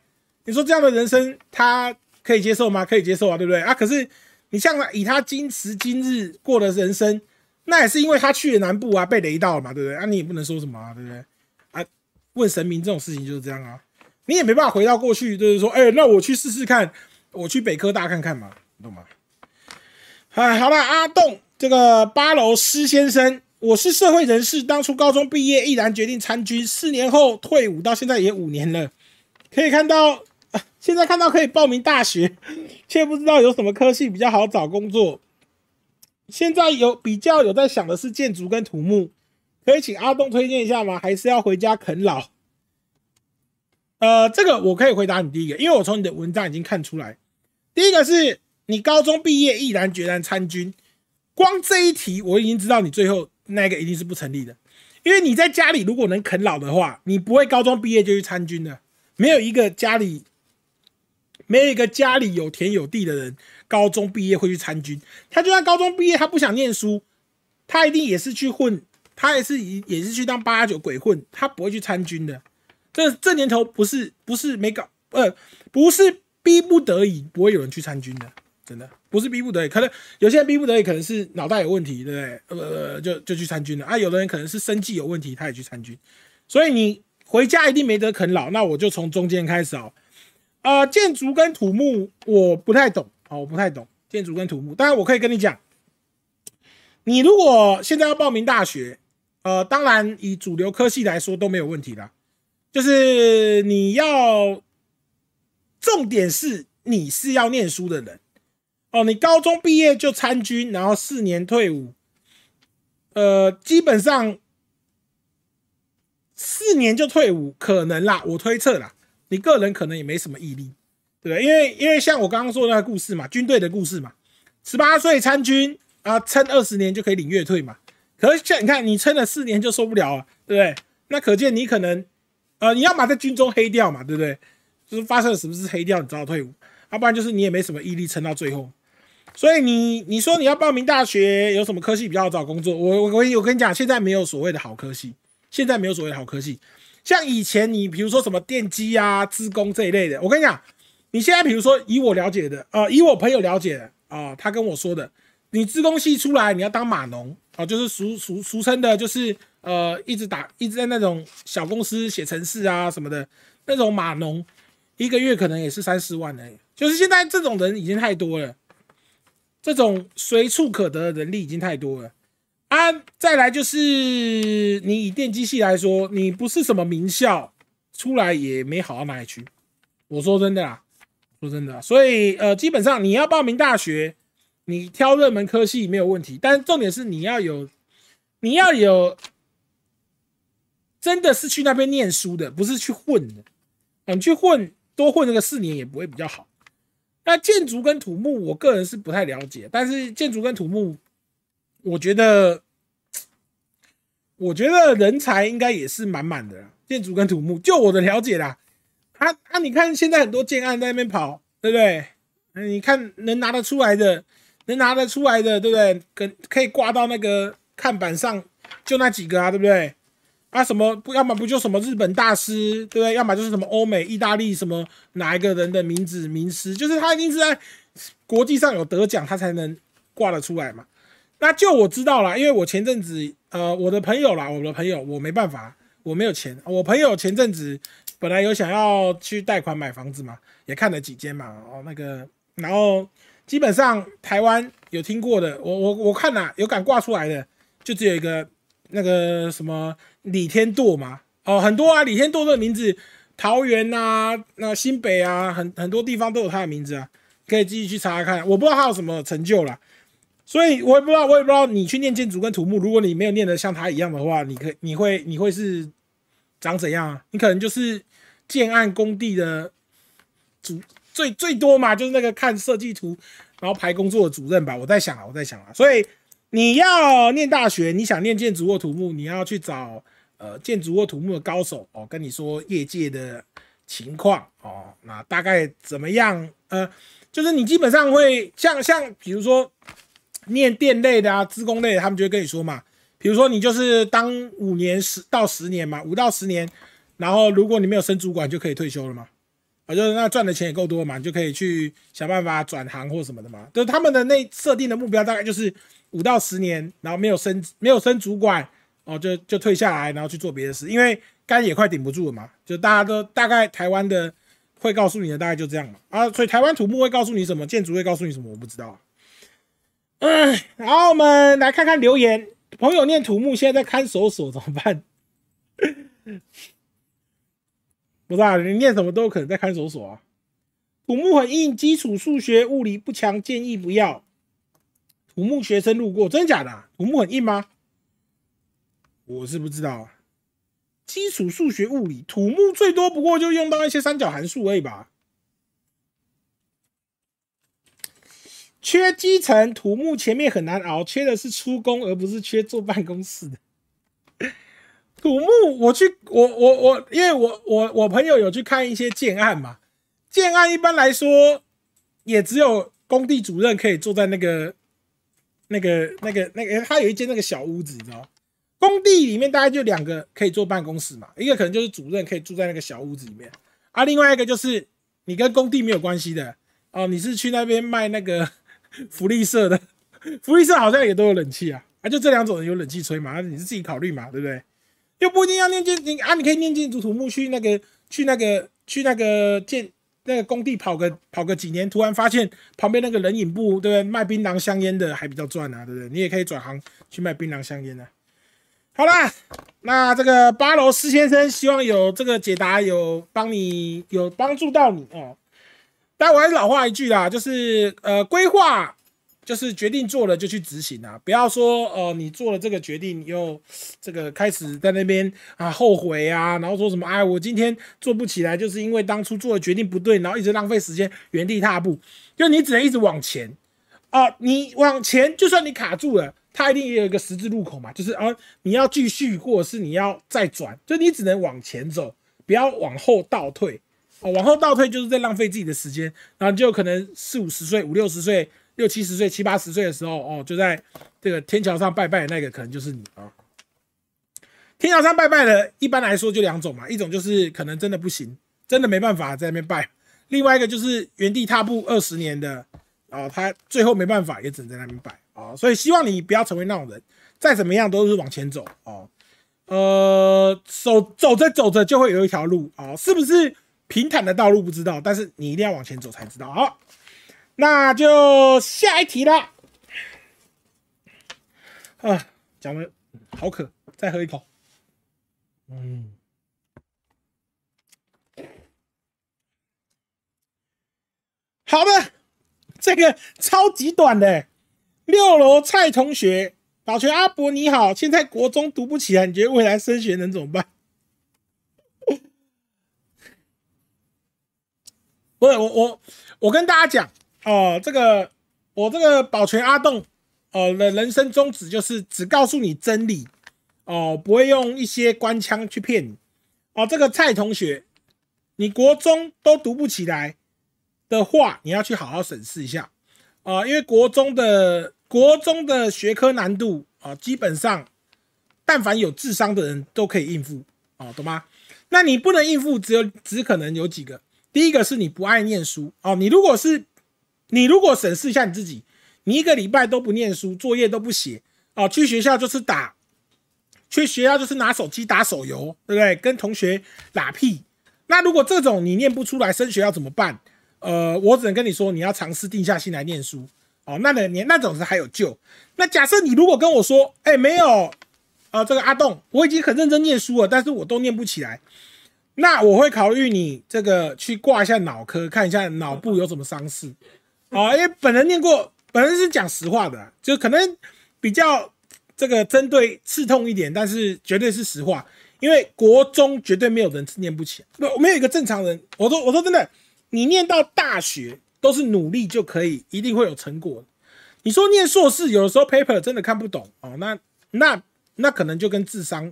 你说这样的人生他可以接受吗？可以接受啊，对不对？啊，可是你像以他今时今日过的人生，那也是因为他去了南部啊，被雷到了嘛，对不对？啊，你也不能说什么啊，对不对？啊，问神明这种事情就是这样啊。你也没办法回到过去，就是说，哎，那我去试试看，我去北科大看看嘛，懂吗？哎，好了，阿栋这个八楼施先生，我是社会人士，当初高中毕业，毅然决定参军，四年后退伍，到现在也五年了。可以看到，现在看到可以报名大学，却不知道有什么科系比较好找工作。现在有比较有在想的是建筑跟土木，可以请阿东推荐一下吗？还是要回家啃老？呃，这个我可以回答你第一个，因为我从你的文章已经看出来，第一个是你高中毕业毅然决然参军，光这一题我已经知道你最后那个一定是不成立的，因为你在家里如果能啃老的话，你不会高中毕业就去参军的，没有一个家里没有一个家里有田有地的人，高中毕业会去参军，他就算高中毕业他不想念书，他一定也是去混，他也是也也是去当八九鬼混，他不会去参军的。这这年头不是不是没搞，呃，不是逼不得已，不会有人去参军的，真的不是逼不得已，可能有些人逼不得已，可能是脑袋有问题，对不对？呃，就就去参军了啊。有的人可能是生计有问题，他也去参军。所以你回家一定没得啃老，那我就从中间开始哦。呃，建筑跟土木我不太懂，哦，我不太懂建筑跟土木，但是我可以跟你讲，你如果现在要报名大学，呃，当然以主流科系来说都没有问题啦。就是你要，重点是你是要念书的人哦。你高中毕业就参军，然后四年退伍，呃，基本上四年就退伍可能啦。我推测啦，你个人可能也没什么毅力，对？因为因为像我刚刚说的那个故事嘛，军队的故事嘛，十八岁参军啊，撑二十年就可以领月退嘛。可是像你看，你撑了四年就受不了了，对不对？那可见你可能。呃，你要么在军中黑掉嘛，对不对？就是发生了什么事黑掉，你只好退伍，要不然就是你也没什么毅力撑到最后。所以你你说你要报名大学，有什么科系比较好找工作？我我我跟你讲，现在没有所谓的好科系，现在没有所谓的好科系。像以前你比如说什么电机啊、资工这一类的，我跟你讲，你现在比如说以我了解的，呃，以我朋友了解的啊，他跟我说的，你自工系出来，你要当码农啊，就是俗俗俗称的，就是。呃，一直打，一直在那种小公司写程式啊什么的，那种码农，一个月可能也是三四万呢。就是现在这种人已经太多了，这种随处可得的人力已经太多了啊。再来就是你以电机系来说，你不是什么名校，出来也没好到哪里去。我说真的啦，说真的，所以呃，基本上你要报名大学，你挑热门科系没有问题，但重点是你要有，你要有。真的是去那边念书的，不是去混的。你去混多混那个四年也不会比较好。那建筑跟土木，我个人是不太了解，但是建筑跟土木，我觉得，我觉得人才应该也是满满的。建筑跟土木，就我的了解啦。啊啊，你看现在很多建案在那边跑，对不对？你看能拿得出来的，能拿得出来的，对不对？可可以挂到那个看板上，就那几个啊，对不对？啊，什么不要么不就什么日本大师，对不对？要么就是什么欧美、意大利什么哪一个人的名字名师，就是他一定是在国际上有得奖，他才能挂得出来嘛。那就我知道了，因为我前阵子呃，我的朋友啦，我的朋友我没办法，我没有钱。我朋友前阵子本来有想要去贷款买房子嘛，也看了几间嘛，哦那个，然后基本上台湾有听过的，我我我看了有敢挂出来的，就只有一个那个什么。李天舵嘛，哦，很多啊，李天舵这个名字，桃园啊，那新北啊，很很多地方都有他的名字啊，可以继续去查看。我不知道他有什么成就啦，所以我也不知道，我也不知道你去念建筑跟土木，如果你没有念的像他一样的话，你可你会你会是长怎样啊？你可能就是建案工地的主，最最多嘛，就是那个看设计图然后排工作的主任吧。我在想啊，我在想啊，所以。你要念大学，你想念建筑或土木，你要去找呃建筑或土木的高手哦，跟你说业界的情况哦，那大概怎么样？呃，就是你基本上会像像比如说念电类的啊、资工类，的，他们就会跟你说嘛，比如说你就是当五年十到十年嘛，五到十年，然后如果你没有升主管，就可以退休了嘛，啊，就是那赚的钱也够多嘛，你就可以去想办法转行或什么的嘛，就是他们的那设定的目标大概就是。五到十年，然后没有升没有升主管哦，就就退下来，然后去做别的事，因为肝也快顶不住了嘛。就大家都大概台湾的会告诉你的大概就这样嘛啊，所以台湾土木会告诉你什么，建筑会告诉你什么，我不知道。嗯，然后我们来看看留言，朋友念土木现在在看守所怎么办？不知道你念什么都有可能在看守所啊。土木很硬，基础数学、物理不强，建议不要。土木学生路过，真的假的？土木很硬吗？我是不知道啊。基础数学、物理，土木最多不过就用到一些三角函数而已吧。缺基层土木前面很难熬，缺的是出工，而不是缺坐办公室的。土木，我去，我我我，因为我我我朋友有去看一些建案嘛，建案一般来说也只有工地主任可以坐在那个那个那个那个，他有一间那个小屋子，你知道工地里面大概就两个可以坐办公室嘛，一个可能就是主任可以住在那个小屋子里面，啊，另外一个就是你跟工地没有关系的哦，你是去那边卖那个 福利社的，福利社好像也都有冷气啊，啊，就这两种人有冷气吹嘛，你是自己考虑嘛，对不对？又不一定要念建，你啊，你可以念建筑土木去那个去那个去那个建那个工地跑个跑个几年，突然发现旁边那个人影部对不对？卖槟榔香烟的还比较赚啊，对不对？你也可以转行去卖槟榔香烟啊。好啦，那这个八楼施先生希望有这个解答有帮你有帮助到你哦。但我还是老话一句啦，就是呃规划。就是决定做了就去执行啊！不要说哦，你做了这个决定，又这个开始在那边啊后悔啊，然后说什么哎，我今天做不起来，就是因为当初做的决定不对，然后一直浪费时间，原地踏步。就你只能一直往前啊，你往前，就算你卡住了，它一定也有一个十字路口嘛，就是啊，你要继续，或者是你要再转，就你只能往前走，不要往后倒退哦，往后倒退就是在浪费自己的时间，然后就可能四五十岁、五六十岁。六七十岁、七八十岁的时候，哦，就在这个天桥上拜拜的那个，可能就是你啊。天桥上拜拜的，一般来说就两种嘛，一种就是可能真的不行，真的没办法在那边拜；另外一个就是原地踏步二十年的，啊，他最后没办法也只能在那边拜啊。所以希望你不要成为那种人，再怎么样都是往前走哦。呃，走走着走着就会有一条路啊，是不是平坦的道路不知道，但是你一定要往前走才知道好。那就下一题了。啊，讲的好渴，再喝一口。嗯，好的，这个超级短的。六楼蔡同学，保全阿伯你好，现在国中读不起来，你觉得未来升学能怎么办？不是我我我跟大家讲。哦，这个我这个保全阿栋，呃的人生宗旨就是只告诉你真理，哦，不会用一些官腔去骗你。哦，这个蔡同学，你国中都读不起来的话，你要去好好审视一下。啊，因为国中的国中的学科难度啊，基本上但凡有智商的人都可以应付，哦，懂吗？那你不能应付，只有只可能有几个。第一个是你不爱念书，哦，你如果是你如果审视一下你自己，你一个礼拜都不念书，作业都不写，哦，去学校就是打，去学校就是拿手机打手游，对不对？跟同学打屁。那如果这种你念不出来，升学要怎么办？呃，我只能跟你说，你要尝试定下心来念书。哦，那的你那种是还有救。那假设你如果跟我说，哎，没有，呃，这个阿栋，我已经很认真念书了，但是我都念不起来，那我会考虑你这个去挂一下脑科，看一下脑部有什么伤势。哦，因为本人念过，本人是讲实话的，就可能比较这个针对刺痛一点，但是绝对是实话。因为国中绝对没有人念不起，不，没有一个正常人。我说，我说真的，你念到大学都是努力就可以，一定会有成果。你说念硕士，有的时候 paper 真的看不懂哦，那那那可能就跟智商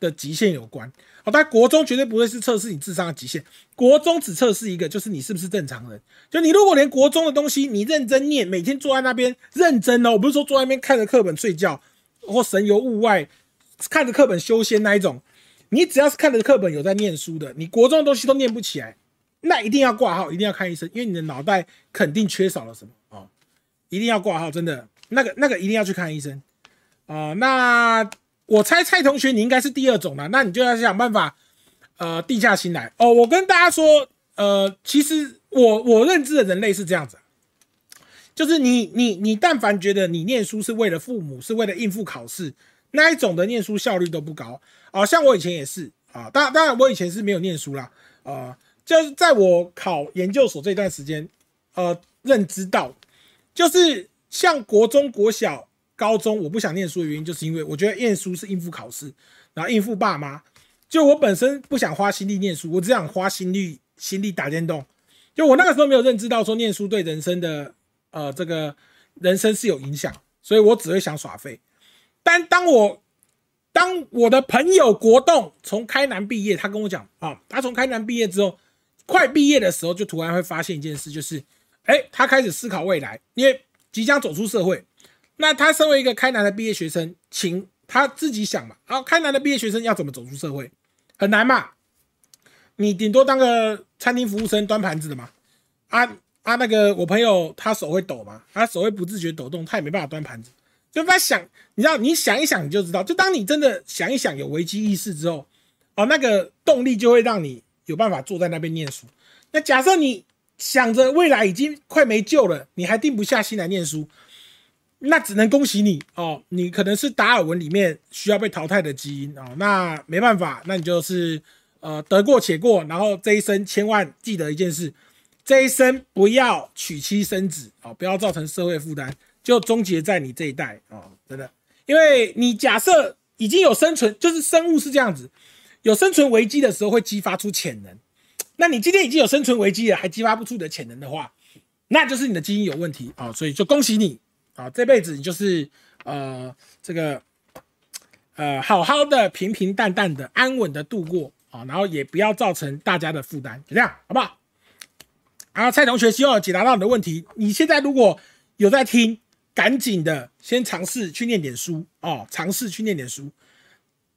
的极限有关。哦，但国中绝对不会是测试你智商的极限，国中只测试一个，就是你是不是正常人。就你如果连国中的东西你认真念，每天坐在那边认真哦，我不是说坐在那边看着课本睡觉或神游物外，看着课本修仙那一种，你只要是看着课本有在念书的，你国中的东西都念不起来，那一定要挂号，一定要看医生，因为你的脑袋肯定缺少了什么啊，一定要挂号，真的，那个那个一定要去看医生啊，那。我猜蔡同学你应该是第二种了，那你就要想办法，呃，定下心来哦。我跟大家说，呃，其实我我认知的人类是这样子，就是你你你但凡觉得你念书是为了父母，是为了应付考试，那一种的念书效率都不高。啊，像我以前也是啊，当然当然我以前是没有念书啦，呃，就是在我考研究所这段时间，呃，认知到，就是像国中国小。高中我不想念书的原因，就是因为我觉得念书是应付考试，然后应付爸妈。就我本身不想花心力念书，我只想花心力心力打电动。就我那个时候没有认知到说念书对人生的呃这个人生是有影响，所以我只会想耍废。但当我当我的朋友国栋从开南毕业，他跟我讲啊，他从开南毕业之后，快毕业的时候就突然会发现一件事，就是哎，他开始思考未来，因为即将走出社会。那他身为一个开南的毕业学生，请他自己想嘛。好，开南的毕业学生要怎么走出社会？很难嘛。你顶多当个餐厅服务生，端盘子的嘛。啊啊，那个我朋友他手会抖嘛，他手会不自觉抖动，他也没办法端盘子。就他想，你知道，你想一想你就知道。就当你真的想一想有危机意识之后，哦，那个动力就会让你有办法坐在那边念书。那假设你想着未来已经快没救了，你还定不下心来念书。那只能恭喜你哦，你可能是达尔文里面需要被淘汰的基因哦，那没办法，那你就是呃得过且过，然后这一生千万记得一件事，这一生不要娶妻生子哦，不要造成社会负担，就终结在你这一代哦，真的，因为你假设已经有生存，就是生物是这样子，有生存危机的时候会激发出潜能，那你今天已经有生存危机了，还激发不出你的潜能的话，那就是你的基因有问题啊，所以就恭喜你。啊，这辈子你就是呃这个呃好好的平平淡淡的安稳的度过啊，然后也不要造成大家的负担，就这样好不好？啊，蔡同学，希望解答到你的问题。你现在如果有在听，赶紧的先尝试去念点书哦，尝试去念点书。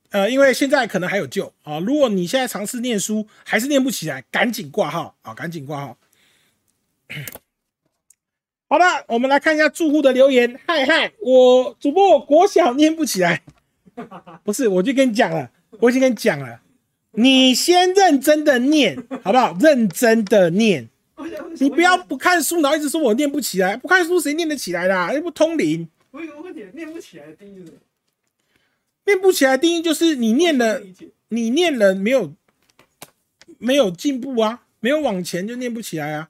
呃，因为现在可能还有救啊。如果你现在尝试念书还是念不起来，赶紧挂号啊，赶紧挂号。好的，我们来看一下住户的留言。嗨嗨，我主播国小念不起来，不是，我就跟你讲了，我已经跟你讲了，你先认真的念，好不好？认真的念，你不要不看书，然后一直说我念不起来，不看书谁念得起来啦？又不通灵。我有个问题，念不起来的定义是？念不起来定义就是你念了，你念了没有没有进步啊，没有往前就念不起来啊。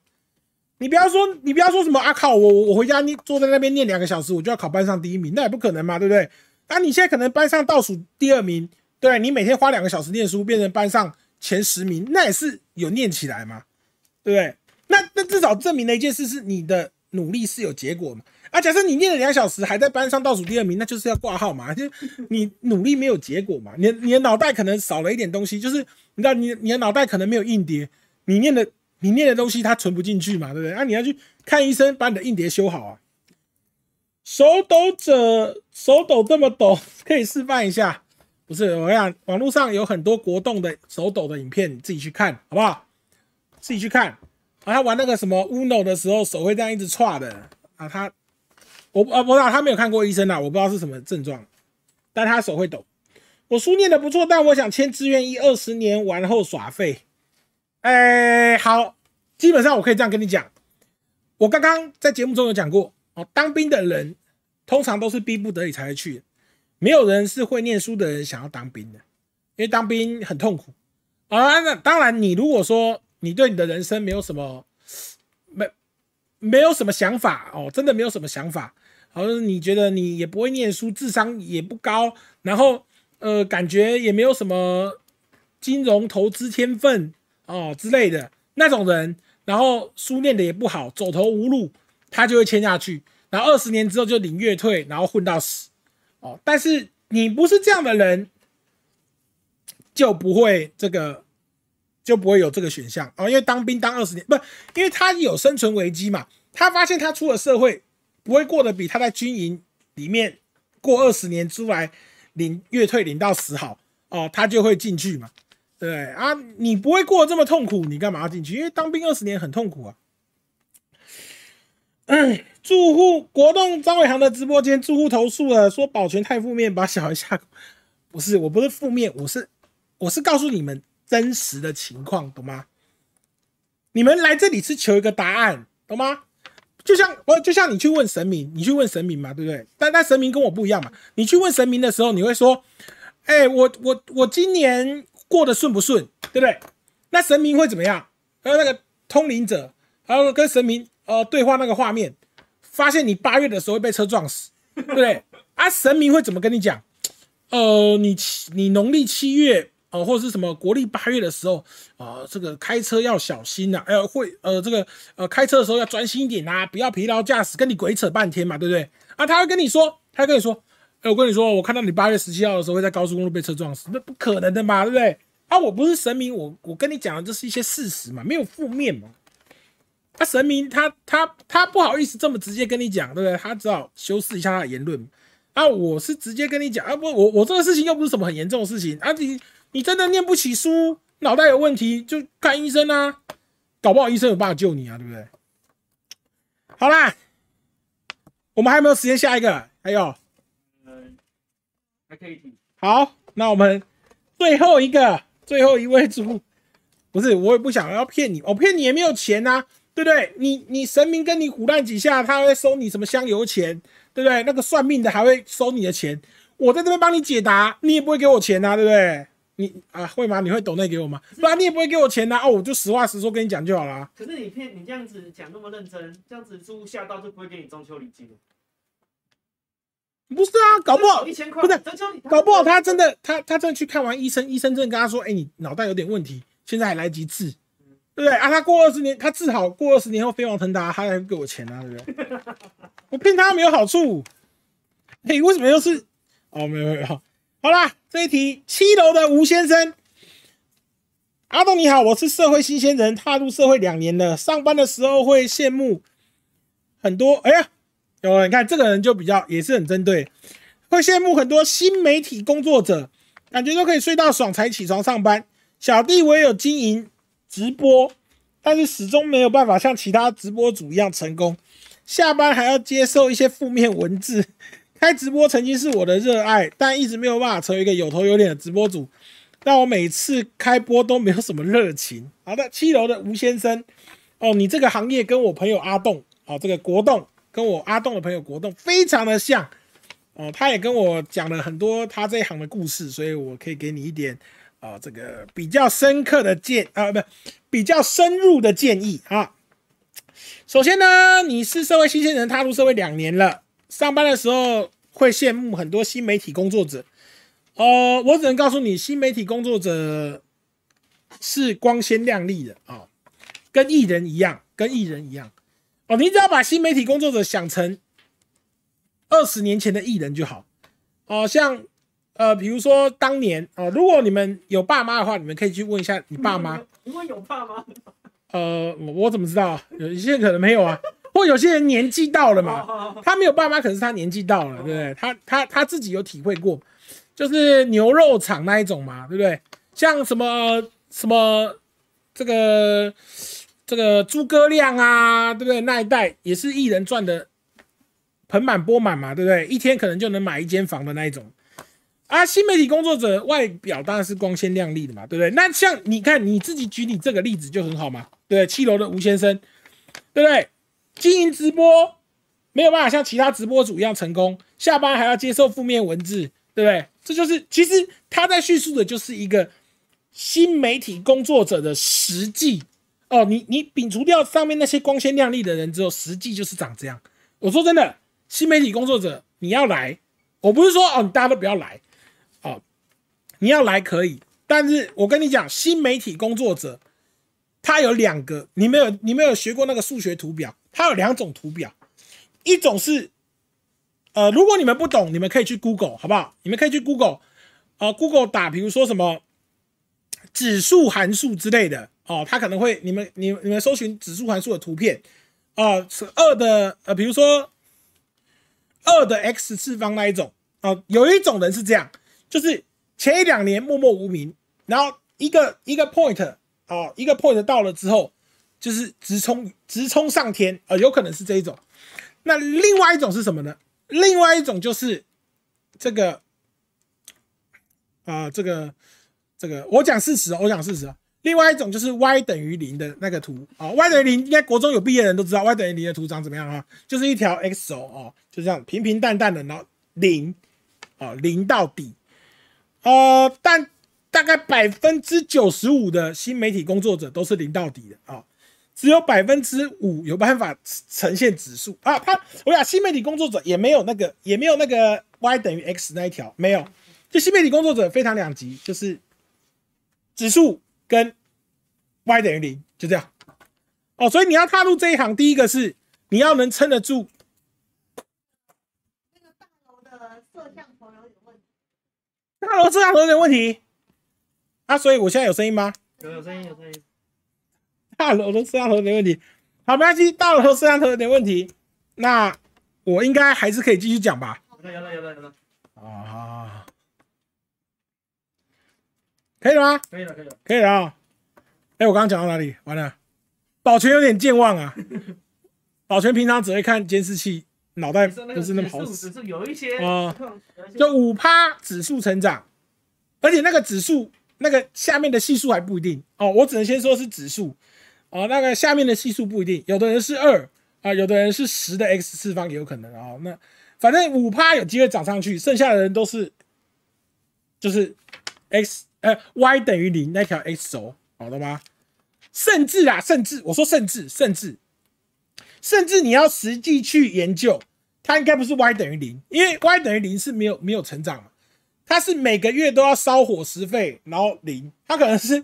你不要说，你不要说什么啊！靠，我我回家念坐在那边念两个小时，我就要考班上第一名，那也不可能嘛，对不对？那你现在可能班上倒数第二名，对你每天花两个小时念书，变成班上前十名，那也是有念起来嘛，对不对？那那至少证明了一件事，是你的努力是有结果嘛。啊，假设你念了两小时还在班上倒数第二名，那就是要挂号嘛，就你努力没有结果嘛，你你的脑袋可能少了一点东西，就是你知道你你的脑袋可能没有硬碟，你念的。你念的东西它存不进去嘛，对不对？啊，你要去看医生，把你的硬碟修好啊。手抖者手抖这么抖，可以示范一下。不是，我讲网络上有很多国动的手抖的影片，你自己去看好不好？自己去看。啊，他玩那个什么 Uno 的时候，手会这样一直歘的啊。他，我啊不知道他没有看过医生啊，我不知道是什么症状，但他手会抖。我书念的不错，但我想签志愿一二十年完后耍废。哎，好，基本上我可以这样跟你讲，我刚刚在节目中有讲过哦，当兵的人通常都是逼不得已才会去，没有人是会念书的人想要当兵的，因为当兵很痛苦啊。那当然，你如果说你对你的人生没有什么没没有什么想法哦，真的没有什么想法，好像你觉得你也不会念书，智商也不高，然后呃，感觉也没有什么金融投资天分。哦之类的那种人，然后书念的也不好，走投无路，他就会签下去，然后二十年之后就领月退，然后混到死。哦，但是你不是这样的人，就不会这个，就不会有这个选项哦。因为当兵当二十年，不，因为他有生存危机嘛。他发现他出了社会，不会过得比他在军营里面过二十年出来领月退领到死好哦，他就会进去嘛。对啊，你不会过得这么痛苦，你干嘛要进去？因为当兵二十年很痛苦啊。嗯，住户国栋张伟航的直播间，住户投诉了，说保全太负面，把小孩吓。不是，我不是负面，我是我是告诉你们真实的情况，懂吗？你们来这里是求一个答案，懂吗？就像我，就像你去问神明，你去问神明嘛，对不对？但但神明跟我不一样嘛。你去问神明的时候，你会说，哎，我我我今年。过得顺不顺，对不对？那神明会怎么样？还有那个通灵者，还有跟神明呃对话那个画面，发现你八月的时候会被车撞死，对不对？啊，神明会怎么跟你讲？呃，你七你农历七月呃，或者是什么国历八月的时候啊、这个开车要小心呐、呃，会呃这个呃开车的时候要专心一点啊，不要疲劳驾驶，跟你鬼扯半天嘛，对不对？啊，他会跟你说，他会跟你说，哎、我跟你说，我看到你八月十七号的时候会在高速公路被车撞死，那不可能的嘛，对不对？啊，我不是神明，我我跟你讲的这是一些事实嘛，没有负面嘛。啊，神明他他他不好意思这么直接跟你讲，对不对？他只好修饰一下他的言论。啊，我是直接跟你讲啊，不，我我这个事情又不是什么很严重的事情啊，你你真的念不起书，脑袋有问题就看医生啊，搞不好医生有办法救你啊，对不对？好啦，我们还有没有时间下一个？还有，还可以。好，那我们最后一个，最后一位主，不是，我也不想要骗你，我骗你也没有钱呐、对不对？你你神明跟你胡乱几下，他会收你什么香油钱，对不对？那个算命的还会收你的钱，我在这边帮你解答，你也不会给我钱呐、对不对？你啊会吗？你会抖内给我吗？不然你也不会给我钱呐、哦，我就实话实说跟你讲就好了。可是你骗你这样子讲那么认真，这样子住户吓到就不会给你中秋礼金。不是啊，搞不好一千块，不是搞不好他真的，他他真的去看完医生，医生真的跟他说：“哎、你脑袋有点问题，现在还来得及治，对不对？”啊，他过二十年，他治好，过二十年后飞黄腾达，他还会给我钱啊，对不对？我骗他没有好处。嘿、为什么又是？哦，没有没有，好啦，这一题七楼的吴先生，阿东你好，我是社会新鲜人，踏入社会两年了，上班的时候会羡慕很多，哎呀，有你看这个人就比较也是很针对。会羡慕很多新媒体工作者，感觉都可以睡到爽才起床上班。小弟我也有经营直播，但是始终没有办法像其他直播主一样成功。下班还要接受一些负面文字。开直播曾经是我的热爱，但一直没有办法成为一个有头有脸的直播主，让我每次开播都没有什么热情。好的，七楼的吴先生，哦，你这个行业跟我朋友阿栋，哦，这个国栋跟我阿栋的朋友国栋非常的像。哦，他也跟我讲了很多他这一行的故事，所以我可以给你一点啊、这个比较深刻的建啊，不比较深入的建议啊。首先呢，你是社会新鲜人，踏入社会两年了，上班的时候会羡慕很多新媒体工作者。哦，我只能告诉你，新媒体工作者是光鲜亮丽的啊、跟艺人一样，跟艺人一样。哦，你只要把新媒体工作者想成二十年前的艺人就好。哦，像呃，比如说当年哦，如果你们有爸妈的话，你们可以去问一下你爸妈。你会有爸妈？呃，我我怎么知道？有一些人可能没有啊，或有些人年纪到了嘛，嘛，他没有爸妈，可是他年纪到了，对不对？他他他自己有体会过，就是牛肉厂那一种嘛，对不对？像什么什么这个这个诸葛亮啊，对不对？那一代也是艺人赚的盆满钵满嘛，对不对？一天可能就能买一间房的那一种。啊，新媒体工作者外表当然是光鲜亮丽的嘛，对不对？那像你看你自己举你这个例子就很好嘛，对对？七楼的吴先生，对不对？经营直播没有办法像其他直播主一样成功，下班还要接受负面文字，对不对？这就是其实他在叙述的就是一个新媒体工作者的实际哦。你你摒除掉上面那些光鲜亮丽的人之后，实际就是长这样。我说真的，新媒体工作者你要来，我不是说哦，大家都不要来哦，你要来可以，但是我跟你讲，新媒体工作者他有两个，你没有你没有学过那个数学图表，它有两种图表，一种是，呃，如果你们不懂，你们可以去 Google 好不好？你们可以去 Google，呃，Google 打，比如说什么指数函数之类的哦，它可能会你们你你们搜寻指数函数的图片，哦、是二的呃，比如说二的 x 次方那一种哦，有一种人是这样，就是前一两年默默无名，然后一个一个 point 哦，一个 point 到了之后，就是直冲直冲上天啊、有可能是这一种。那另外一种是什么呢？另外一种就是这个啊、这个这个，我讲事实哦，我讲事实啊。另外一种就是 y 等于零的那个图啊、，y 等于零，应该国中有毕业的人都知道 y 等于零的图长怎么样啊？就是一条 x 轴哦，就这样平平淡淡的，然后零啊零到底。呃，但大概百分之九十五的新媒体工作者都是零到底的啊，只有百分之五有办法呈现指数啊。他我讲新媒体工作者也没有那个也没有那个 y 等于 x 那一条没有，就新媒体工作者非常两极，就是指数跟 y 等于零，就这样。哦，所以你要踏入这一行，第一个是你要能撑得住。那个大楼的摄像头有点问题。大楼摄像头有点问题啊，所以我现在有声音吗？有有声音有声音。大楼的摄像头有点问题，好，没关系，大楼的摄像头有点问题，那我应该还是可以继续讲吧？有了有了有了，啊，可以了吗？可以了可以了。可以了啊。哎，我刚刚讲到哪里？完了，保全有点健忘啊。保全平常只会看监视器，脑袋你说那个不是那么好指数使。指数有一些哦有一些就五趴指数成长，而且那个指数那个下面的系数还不一定哦，我只能先说是指数哦，那个下面的系数不一定，有的人是二啊，有的人是十的 x 次方也有可能啊、哦。那反正五趴有机会涨上去，剩下的人都是就是 x 呃 y 等于零那条 x 轴，好的吗？甚至啊，甚至我说甚至甚至甚至你要实际去研究，它应该不是 y 等于零，因为 y 等于零是没有没有成长嘛，它是每个月都要烧伙食费，然后零，它可能是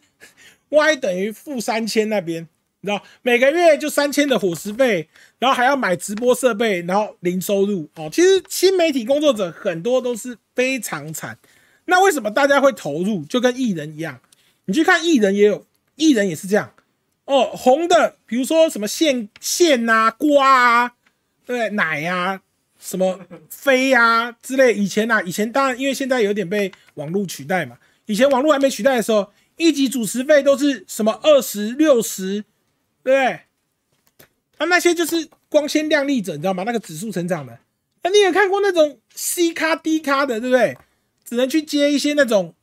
y 等于负三千那边，你知道，每个月就三千的伙食费，然后还要买直播设备，然后零收入哦。其实新媒体工作者很多都是非常惨，那为什么大家会投入？就跟艺人一样，你去看艺人也有，艺人也是这样哦，红的，比如说什么线线啊、瓜啊，对不对奶啊，什么飞啊之类。以前啊，以前当然因为现在有点被网络取代嘛。以前网络还没取代的时候，一集主持费都是什么二十六十，对不对？啊，那些就是光鲜亮丽者，你知道吗？那个指数成长的。那你有看过那种 C 咖 D 咖的，对不对？只能去接一些那种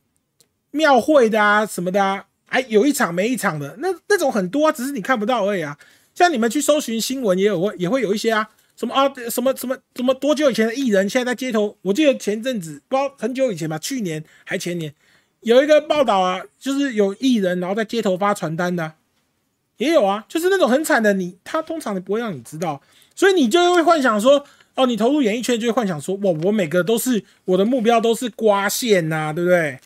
庙会的啊什么的啊，还有一场没一场的，那那种很多啊，只是你看不到而已啊。像你们去搜寻新闻，也有会也会有一些啊，什么啊什么什么什么多久以前的艺人，现在在街头，我记得前阵子不知道很久以前吧，去年还前年有一个报道啊，就是有艺人然后在街头发传单的、也有啊，就是那种很惨的你，他通常不会让你知道，所以你就会幻想说，哦，你投入演艺圈就会幻想说，哇，我每个都是我的目标都是刮线呐、对不对？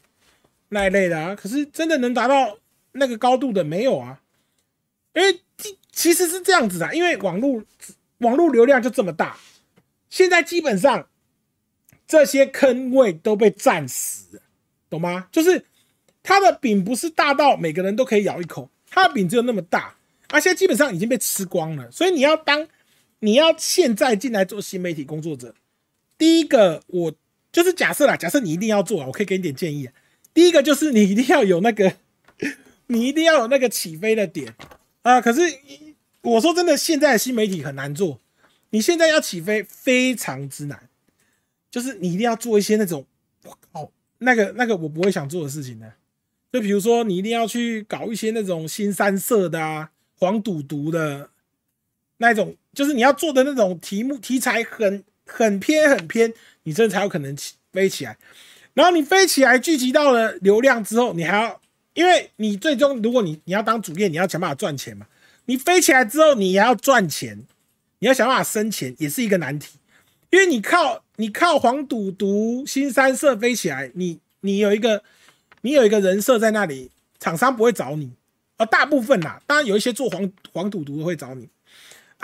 那一类的啊，可是真的能达到那个高度的没有啊，因为其实是这样子的，因为网络网络流量就这么大，现在基本上这些坑位都被占死，懂吗？就是它的饼不是大到每个人都可以咬一口，它的饼只有那么大，而且基本上已经被吃光了。所以你要当你要现在进来做新媒体工作者，第一个我就是假设啦，假设你一定要做啊，我可以给你点建议啊。第一个就是你一定要有那个，你一定要有那个起飞的点啊。可是我说真的，现在新媒体很难做，你现在要起飞非常之难，就是你一定要做一些那种，我靠，那个那个我不会想做的事情呢。就比如说，你一定要去搞一些那种新三色的啊、黄赌毒的那种，就是你要做的那种题目题材很很偏很偏，你这才有可能起飞起来。然后你飞起来，聚集到了流量之后，你还要，因为你最终如果你你要当主业，你要想办法赚钱嘛。你飞起来之后，你也要赚钱，你要想办法生钱，也是一个难题。因为你靠你靠黄赌毒、新三色飞起来，你你有一个你有一个人设在那里，厂商不会找你啊。大部分啦，当然有一些做黄黄赌毒的会找你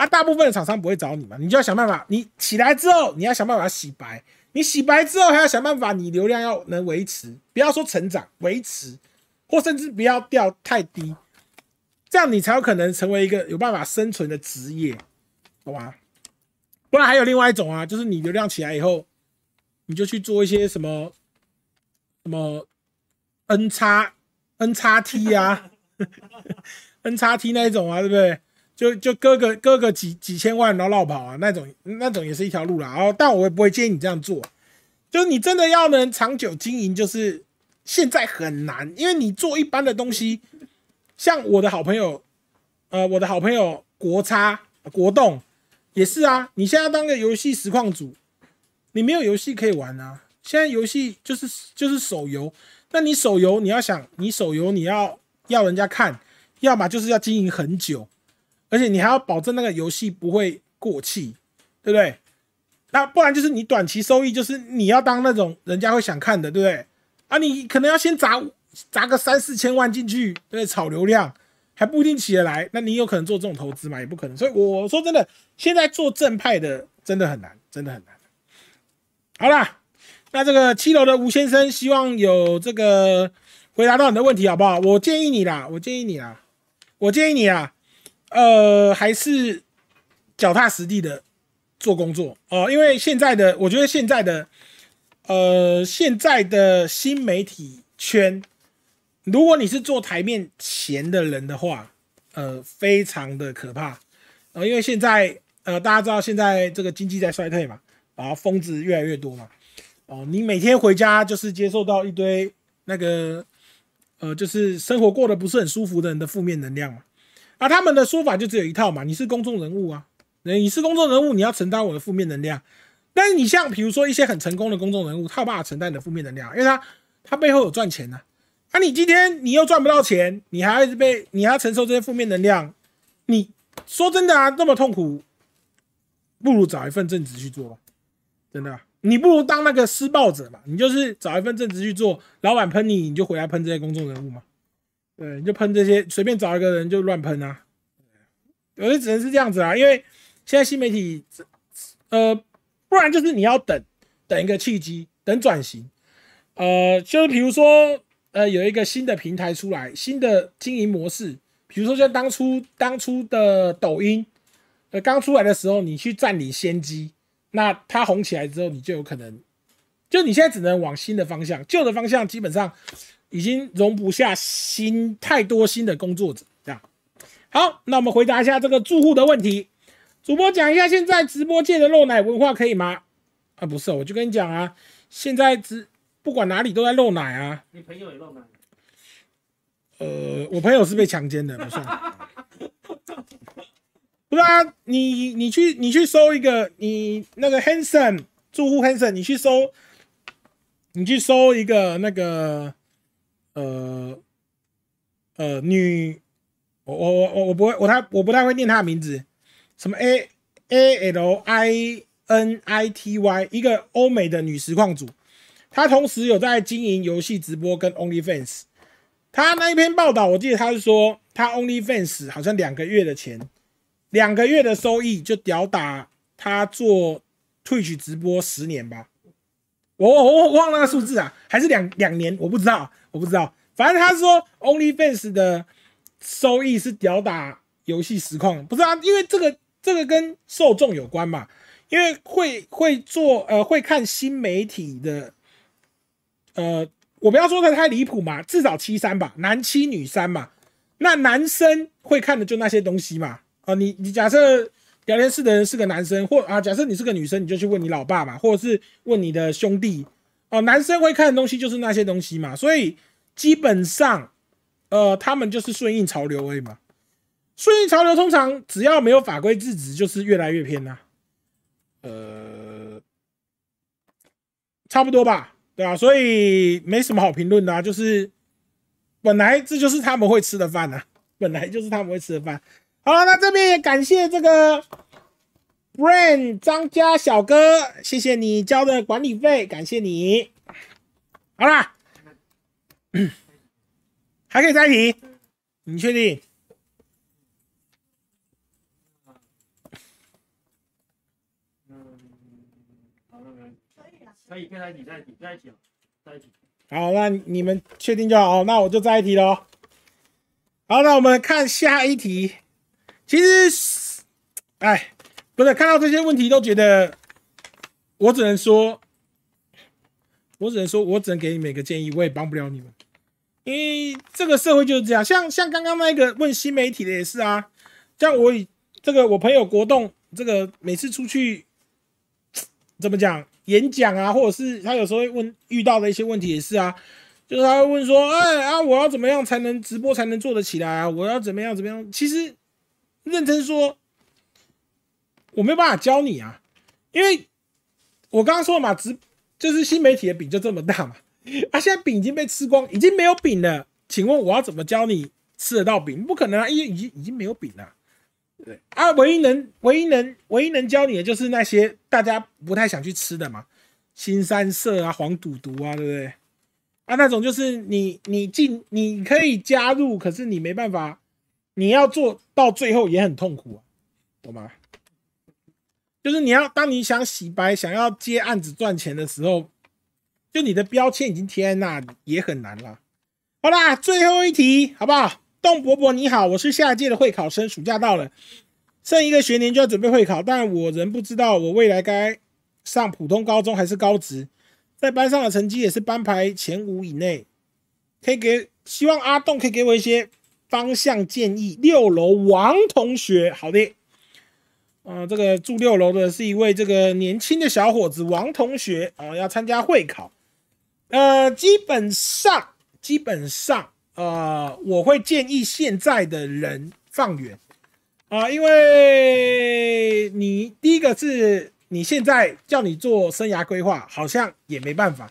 大部分的厂商不会找你嘛。你就要想办法，你起来之后，你要想办法洗白。你洗白之后，还要想办法，你流量要能维持，不要说成长，维持，或甚至不要掉太低，这样你才有可能成为一个有办法生存的职业，懂吗？不然还有另外一种啊，就是你流量起来以后，你就去做一些什么什么 N 叉 N 叉 T 啊，N 叉 T 那一种啊，对不对？就就割个割个几几千万，然后绕跑啊，那种那种也是一条路啦。然后，但我也不会建议你这样做，就是你真的要能长久经营，就是现在很难，因为你做一般的东西，像我的好朋友，呃，我的好朋友国差国栋也是啊。你现在当个游戏实况组，你没有游戏可以玩啊。现在游戏就是就是手游，那你手游你要想，你手游你要要人家看，要么就是要经营很久，而且你还要保证那个游戏不会过气，对不对？那不然就是你短期收益，就是你要当那种人家会想看的，对不对？啊，你可能要先砸砸个三四千万进去，对对？炒流量还不一定起得来，那你有可能做这种投资嘛？也不可能。所以我说真的，现在做正派的真的很难，真的很难。好啦，那这个七楼的吴先生，希望有这个回答到你的问题，好不好？我建议你啦，我建议你啦，我建议你啦，呃，还是脚踏实地的做工作哦，因为现在的，我觉得现在的，呃，现在的新媒体圈，如果你是做台面前的人的话，呃，非常的可怕，呃，因为现在，呃，大家知道现在这个经济在衰退嘛。然后疯子越来越多嘛，哦，你每天回家就是接受到一堆那个，呃，就是生活过得不是很舒服的人的负面能量嘛。啊，他们的说法就只有一套嘛，你是公众人物啊，你是公众人物，你要承担我的负面能量。但是你像比如说一些很成功的公众人物，他有办法承担你的负面能量，因为他他背后有赚钱呐。啊，你今天你又赚不到钱，你还要被你还要承受这些负面能量，你说真的啊，这么痛苦，不如找一份正职去做吧。真的，你不如当那个施暴者嘛，你就是找一份正职去做，老板喷你，你就回来喷这些公众人物嘛，对，你就喷这些，随便找一个人就乱喷啊，有的只能是这样子啊，因为现在新媒体，呃，不然就是你要等等一个契机，等转型，呃，就是比如说，呃，有一个新的平台出来，新的经营模式，比如说像当初当初的抖音，呃，刚出来的时候，你去占领先机。那它红起来之后，你就有可能，就你现在只能往新的方向，旧的方向基本上已经容不下新太多新的工作者。这样，好，那我们回答一下这个住户的问题。主播讲一下现在直播界的漏奶文化可以吗？啊，不是，我就跟你讲啊，现在直不管哪里都在漏奶啊。你朋友也漏奶？呃，我朋友是被强奸的，不算。不是啊，你你去你去搜一个，你那个 Hanson 住户 Hanson，你去搜，你去搜一个那个呃呃女，我我我我不会，我太我不太会念她的名字，什么 A A L I N I T Y，一个欧美的女实况主，她同时有在经营游戏直播跟 OnlyFans，她那一篇报道，我记得她是说，她 OnlyFans 好像两个月的钱。两个月的收益就屌打他做 Twitch 直播十年吧，我我我忘了那个数字啊，还是两两年，我不知道，我不知道。反正他说 OnlyFans 的收益是屌打游戏实况，不是啊？因为这个这个跟受众有关嘛，因为会会做呃会看新媒体的，呃，我不要说的太离谱嘛，至少七三吧，男七女三嘛，那男生会看的就那些东西嘛。啊，你你假设聊天室的人是个男生，或啊，假设你是个女生，你就去问你老爸嘛，或者是问你的兄弟。哦，男生会看的东西就是那些东西嘛，所以基本上，呃，他们就是顺应潮流而已嘛。顺应潮流通常只要没有法规制止，就是越来越偏呐。呃，差不多吧，对啊？所以没什么好评论的，就是本来这就是他们会吃的饭呐，本来就是他们会吃的饭。好了，那这边也感谢这个 Brain 张家小哥，谢谢你交的管理费，感谢你。好啦，还可以再提，你确定？嗯，好了？可以，可以，可以再提，再提，再提，好，那你们确定就好，那我就再一提喽。好，那我们看下一题。其实，哎，不是看到这些问题都觉得，我只能说，我只能说，我只能给你每个建议，我也帮不了你们，因为这个社会就是这样。像像刚刚那个问新媒体的也是啊，像我这个我朋友国栋，这个每次出去怎么讲演讲啊，或者是他有时候会问遇到的一些问题也是啊，就是他会问说，哎啊，我要怎么样才能直播才能做得起来啊？我要怎么样怎么样？其实。认真说，我没有办法教你啊，因为我刚刚说了嘛，直就是新媒体的饼就这么大嘛，啊，现在饼已经被吃光，已经没有饼了。请问我要怎么教你吃得到饼？不可能啊，因为已经已经没有饼了。对啊，唯一能唯一能唯一能教你的就是那些大家不太想去吃的嘛，新三色啊、黄赌毒啊，对不对？啊，那种就是你你进你可以加入，可是你没办法，你要做到最后也很痛苦啊，懂吗？就是你要当你想洗白、想要接案子赚钱的时候，就你的标签已经贴在那里，也很难了。好啦，最后一题，好不好？邓伯伯你好，我是下届的会考生，暑假到了，剩一个学年就要准备会考，但我仍不知道我未来该上普通高中还是高职，在班上的成绩也是班排前五以内，可以给希望阿栋可以给我一些方向建议。六楼王同学，好的。呃，这个住六楼的是一位这个年轻的小伙子王同学啊、要参加会考。呃，基本上基本上呃，我会建议现在的人放远啊、因为你第一个是你现在叫你做生涯规划，好像也没办法。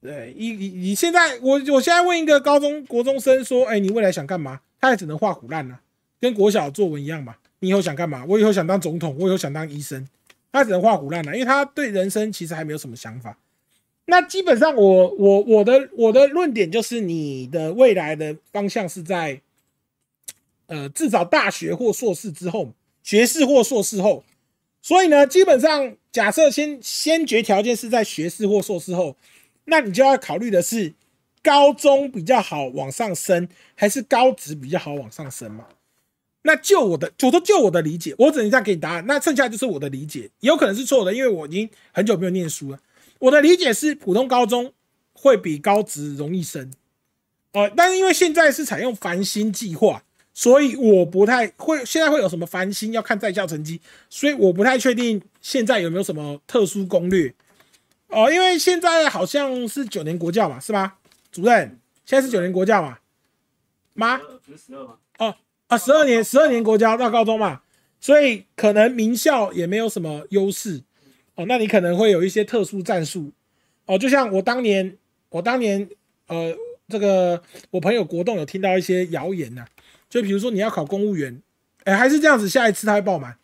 对，你你你现在我我现在问一个高中国中生说，哎，你未来想干嘛？他也只能画虎烂了、跟国小作文一样嘛。你以后想干嘛？我以后想当总统，我以后想当医生，他只能画虎烂了，因为他对人生其实还没有什么想法。那基本上我，我我的我的论点就是，你的未来的方向是在，呃，至少大学或硕士之后，学士或硕士后。所以呢，基本上假设先先决条件是在学士或硕士后，那你就要考虑的是，高中比较好往上升，还是高职比较好往上升嘛？那就我的，我都就我的理解，我只能这样给你答案。那剩下就是我的理解，有可能是错的，因为我已经很久没有念书了。我的理解是，普通高中会比高职容易升，呃，但是因为现在是采用繁星计划，所以我不太会现在会有什么繁星要看在校成绩，所以我不太确定现在有没有什么特殊攻略。哦、因为现在好像是九年国教嘛，是吧？主任，现在是九年国教嘛？妈？不是十二吗？哦啊，十二年，十二年国家到高中嘛，所以可能名校也没有什么优势哦。那你可能会有一些特殊战术哦，就像我当年，我当年呃，这个我朋友国栋有听到一些谣言呐、就比如说你要考公务员，哎，还是这样子，下一次他会爆满，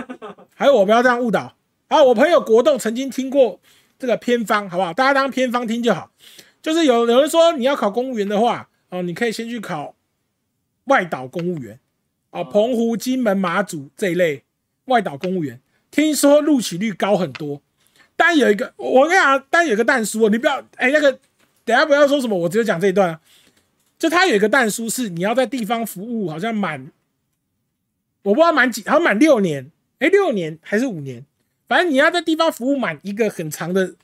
还有我不要这样误导。啊，我朋友国栋曾经听过这个偏方，好不好？大家当偏方听就好。就是有有人说你要考公务员的话，哦，你可以先去考外岛公务员啊，澎湖、金门、马祖这一类外岛公务员，听说录取率高很多。但有一个，我跟你讲，但有一个蛋书哦，你不要哎、那个，等下不要说什么，我只有讲这一段啊。就他有一个蛋书是你要在地方服务，好像满，我不知道满几，好像满六年，哎、六年还是五年，反正你要在地方服务满一个很长的、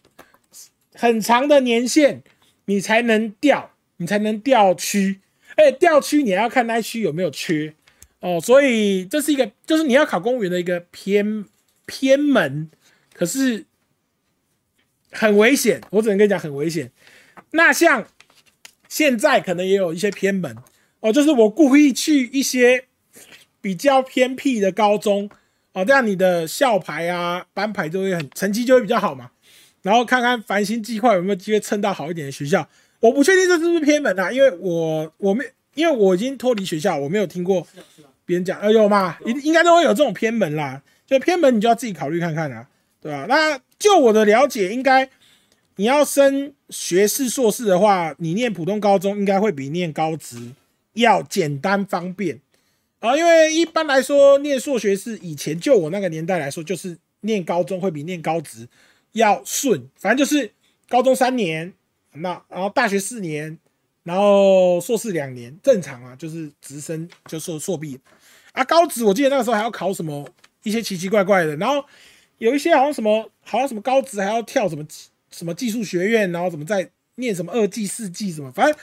很长的年限，你才能调，你才能调区。而且调区你要看那区有没有缺哦，所以这是一个，就是你要考公务员的一个偏偏门，可是很危险，我只能跟你讲很危险。那像现在可能也有一些偏门哦，就是我故意去一些比较偏僻的高中哦，这样你的校牌啊、班牌就会很成绩就会比较好嘛。然后看看繁星计划有没有机会蹭到好一点的学校。我不确定这是不是偏门啊，因为我我没因为我已经脱离学校，我没有听过别人讲，呃，有吗，应应该都会有这种偏门啦。就偏门，你就要自己考虑看看啦，对吧、那就我的了解，应该你要升学士、硕士的话，你念普通高中应该会比念高职要简单方便啊。因为一般来说，念硕学士以前就我那个年代来说，就是念高中会比念高职要顺，反正就是高中三年，那然后大学四年，然后硕士两年，正常啊，就是直升就硕硕毕啊。高职我记得那个时候还要考什么一些奇奇怪怪的，然后有一些好像什么好像什么高职还要跳什么什么技术学院，然后怎么再念什么二技四技什么，反正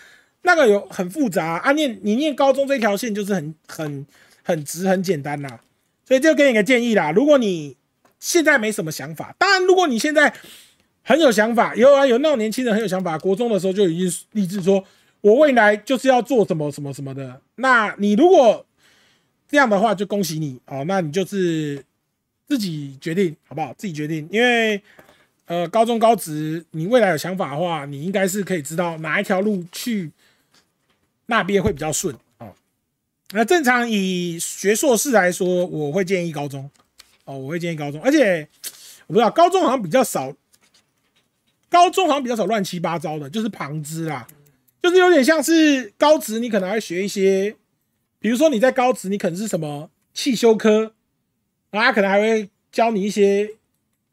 那个有很复杂啊。念你念高中这条线就是很很很直很简单啦，所以就给你个建议啦，如果你现在没什么想法，当然如果你现在很有想法，有啊有那种年轻人很有想法，国中的时候就已经立志说，我未来就是要做什么什么什么的。那你如果这样的话，就恭喜你哦，那你就是自己决定好不好？自己决定，因为呃高中高职，你未来有想法的话，你应该是可以知道哪一条路去那边会比较顺哦。那正常以学硕士来说，我会建议高中哦，我会建议高中，而且我不知道高中好像比较少，高中好像比较少乱七八糟的，就是旁支啦，就是有点像是高职，你可能还会学一些，比如说你在高职，你可能是什么汽修科，然后他可能还会教你一些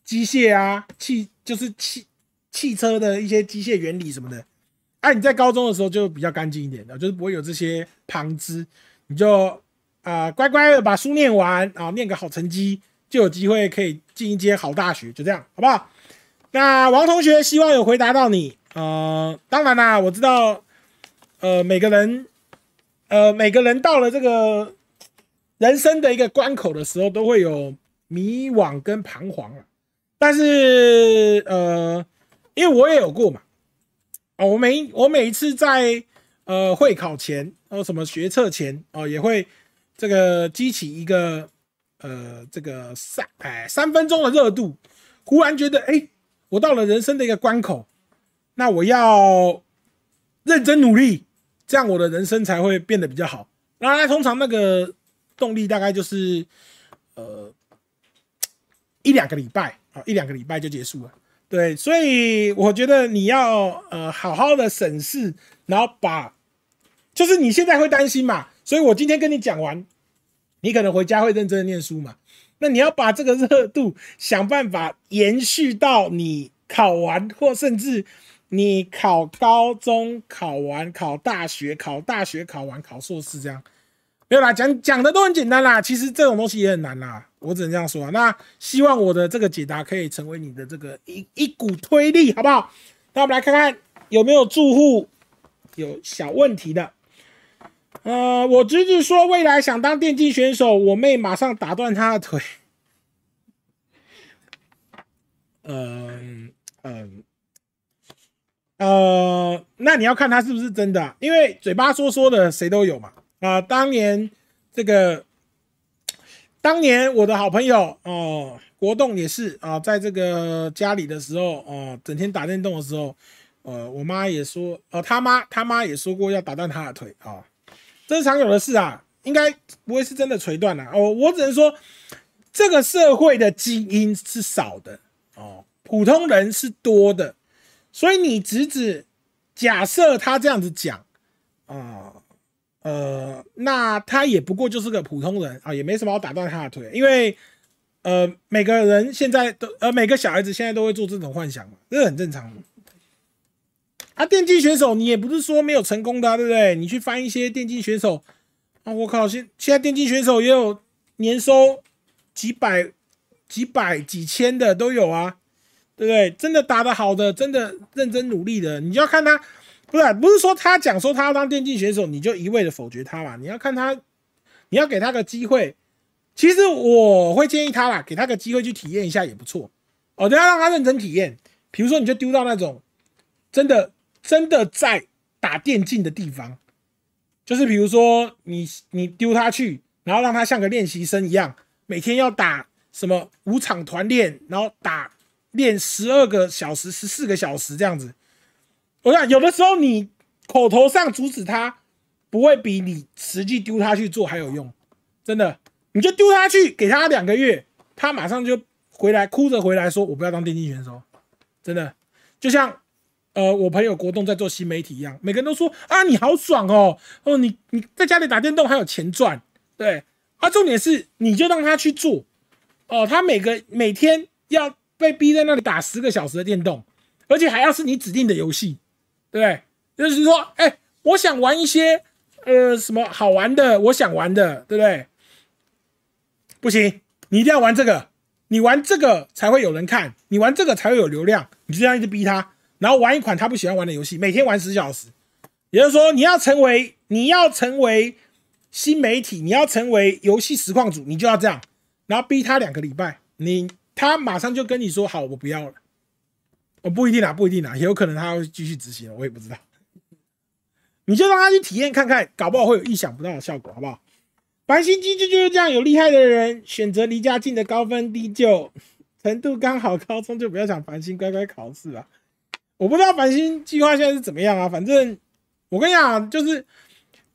机械啊，汽就是汽汽车的一些机械原理什么的。啊，你在高中的时候就比较干净一点的，就是不会有这些旁支，你就啊、乖乖的把书念完啊，念个好成绩，就有机会可以进一间好大学，就这样，好不好？那王同学希望有回答到你，呃，当然啦，我知道，呃，每个人，呃，每个人到了这个人生的一个关口的时候，都会有迷惘跟彷徨了。但是，呃，因为我也有过嘛，哦，我每我每一次在呃会考前，哦什么学测前，哦也会这个激起一个呃这个三哎三分钟的热度，忽然觉得哎，我到了人生的一个关口，那我要认真努力，这样我的人生才会变得比较好。那他通常那个动力大概就是呃一两个礼拜啊，一两个礼拜就结束了。对，所以我觉得你要呃好好的审视，然后把，就是你现在会担心嘛，所以我今天跟你讲完，你可能回家会认真念书嘛。那你要把这个热度想办法延续到你考完，或甚至你考高中考完、考大学、考大学考完、考硕士这样。没有啦，讲讲的都很简单啦，其实这种东西也很难啦，我只能这样说啊。那希望我的这个解答可以成为你的这个一一股推力，好不好？那我们来看看有没有住户有小问题的。呃，我侄子说未来想当电竞选手，我妹马上打断他的腿。嗯嗯呃，那你要看他是不是真的、因为嘴巴说说的谁都有嘛。啊、当年这个，当年我的好朋友哦、国栋也是啊、在这个家里的时候哦、整天打电动的时候，呃，我妈也说，呃，他妈他妈也说过要打断他的腿啊、这是常有的事啊，应该不会是真的锤断了哦。我只能说，这个社会的基因是少的哦，普通人是多的，所以你侄子假设他这样子讲啊。呃，那他也不过就是个普通人啊，也没什么好打断他的腿，因为呃，每个人现在都呃，每个小孩子现在都会做这种幻想嘛，这很正常的。啊，电竞选手你也不是说没有成功的、对不对？你去翻一些电竞选手啊，我靠，现现在电竞选手也有年收几百、几百、几千的都有啊，对不对？真的打得好的，真的认真努力的，你就要看他。不是、不是说他讲说他要当电竞选手，你就一味的否决他嘛？你要看他，你要给他个机会。其实我会建议他啦，给他个机会去体验一下也不错。哦，等下让他认真体验。比如说，你就丢到那种真的真的在打电竞的地方，就是比如说你你丢他去，然后让他像个练习生一样，每天要打什么五场团练，然后打练十二个小时、十四个小时这样子。我想有的时候你口头上阻止他，不会比你实际丢他去做还有用，真的。你就丢他去，给他两个月，他马上就回来，哭着回来说：“我不要当电竞选手。”真的，就像呃我朋友国栋在做新媒体一样，每个人都说：“啊，你好爽哦，哦你你在家里打电动还有钱赚。”对，啊，重点是你就让他去做，哦，他每个每天要被逼在那里打十个小时的电动，而且还要是你指定的游戏。对不对？就是说，哎、我想玩一些呃什么好玩的，我想玩的，对不对？不行，你一定要玩这个，你玩这个才会有人看，你玩这个才会有流量，你就这样一直逼他，然后玩一款他不喜欢玩的游戏，每天玩十小时。也就是说，你要成为你要成为新媒体，你要成为游戏实况主，你就要这样，然后逼他两个礼拜，你他马上就跟你说好，我不要了。我不一定啊，不一定啊，也 有可能他会继续执行，我也不知道。你就让他去体验看看，搞不好会有意想不到的效果，好不好？繁星机制就是这样，有厉害的人选择离家近的高分低就，程度刚好，高中就不要想繁星，乖乖考试啊。我不知道繁星计划现在是怎么样啊，反正我跟你讲，就是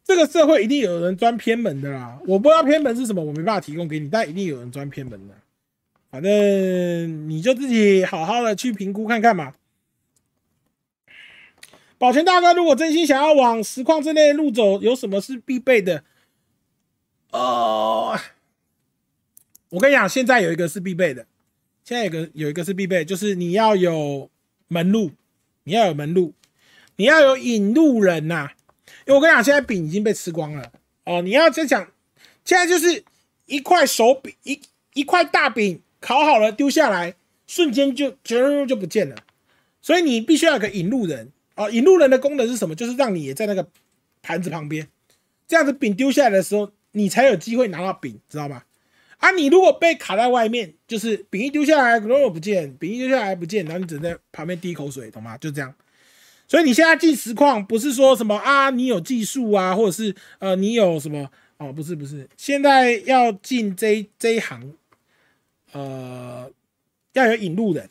这个社会一定有人钻偏门的啦。我不知道偏门是什么，我没办法提供给你，但一定有人钻偏门的。反正你就自己好好的去评估看看嘛。保全大哥，如果真心想要往实况这类路走，有什么是必备的？哦，我跟你讲，现在有一个是必备的，现在有个有一个是必备，就是你要有门路，你要有门路，你要有引路人呐、因为我跟你讲，现在饼已经被吃光了哦，你要再讲，现在就是一块手饼，一一块大饼烤好了丢下来，瞬间就就就不见了，所以你必须要有个引路人哦。引路人的功能是什么？就是让你也在那个盘子旁边，这样子饼丢下来的时候，你才有机会拿到饼，知道吗？啊，你如果被卡在外面，就是饼一丢下来，永远不见，饼一丢下来不见，然后你只能在旁边滴口水，懂吗？就这样。所以你现在进实况，不是说什么啊，你有技术啊，或者是呃，你有什么哦？不是不是，现在要进这这一行，呃，要有引路人，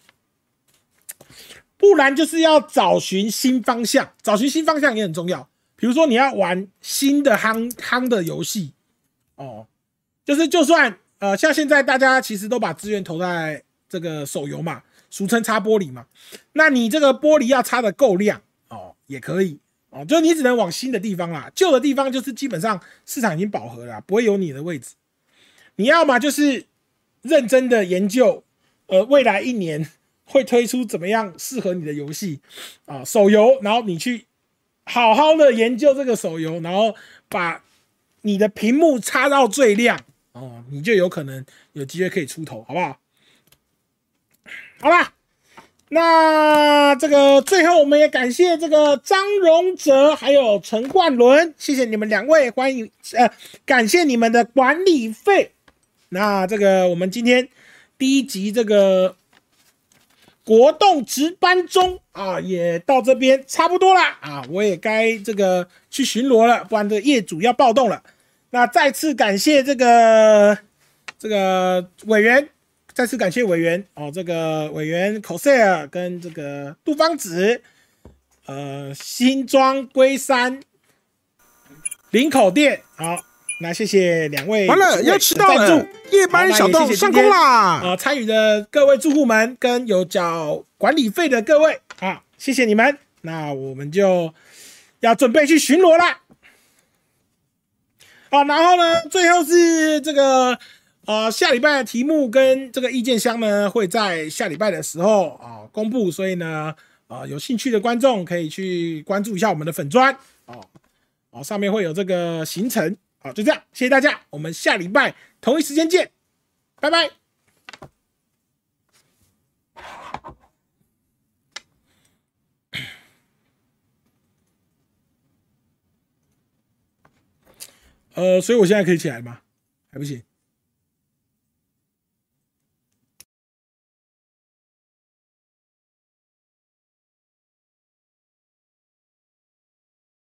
不然就是要找寻新方向，找寻新方向也很重要。比如说你要玩新的夯夯的游戏，哦，就是就算呃，像现在大家其实都把资源投在这个手游嘛，俗称擦玻璃嘛，那你这个玻璃要擦的够亮哦，也可以哦，就你只能往新的地方啦，旧的地方就是基本上市场已经饱和了，不会有你的位置。你要么就是认真的研究，呃，未来一年 会推出怎么样适合你的游戏啊，手游，然后你去好好的研究这个手游，然后把你的屏幕擦到最亮哦，你就有可能有机会可以出头，好不好？好吧，那这个最后我们也感谢这个张荣哲还有陈冠伦，谢谢你们两位，欢迎呃，感谢你们的管理费。那这个我们今天第一集这个国栋值班中啊，也到这边差不多了啊，我也该这个去巡逻了，不然这个业主要暴动了。那再次感谢这个这个委员，再次感谢委员哦，这个委员 coser 跟这个杜芳子，呃，新庄龟山林口店，好，那谢谢两位完了，要迟到了，夜班小洞上工啦！啊，参与的各位住户们跟有缴管理费的各位啊，谢谢你们。那我们就要准备去巡逻啦。啊，然后呢，最后是这个呃下礼拜的题目跟这个意见箱呢会在下礼拜的时候啊公布，所以呢啊有兴趣的观众可以去关注一下我们的粉砖哦哦，上面会有这个行程。好，就这样，谢谢大家，我们下礼拜同一时间见，拜拜。呃，所以我现在可以起来吗？还不行。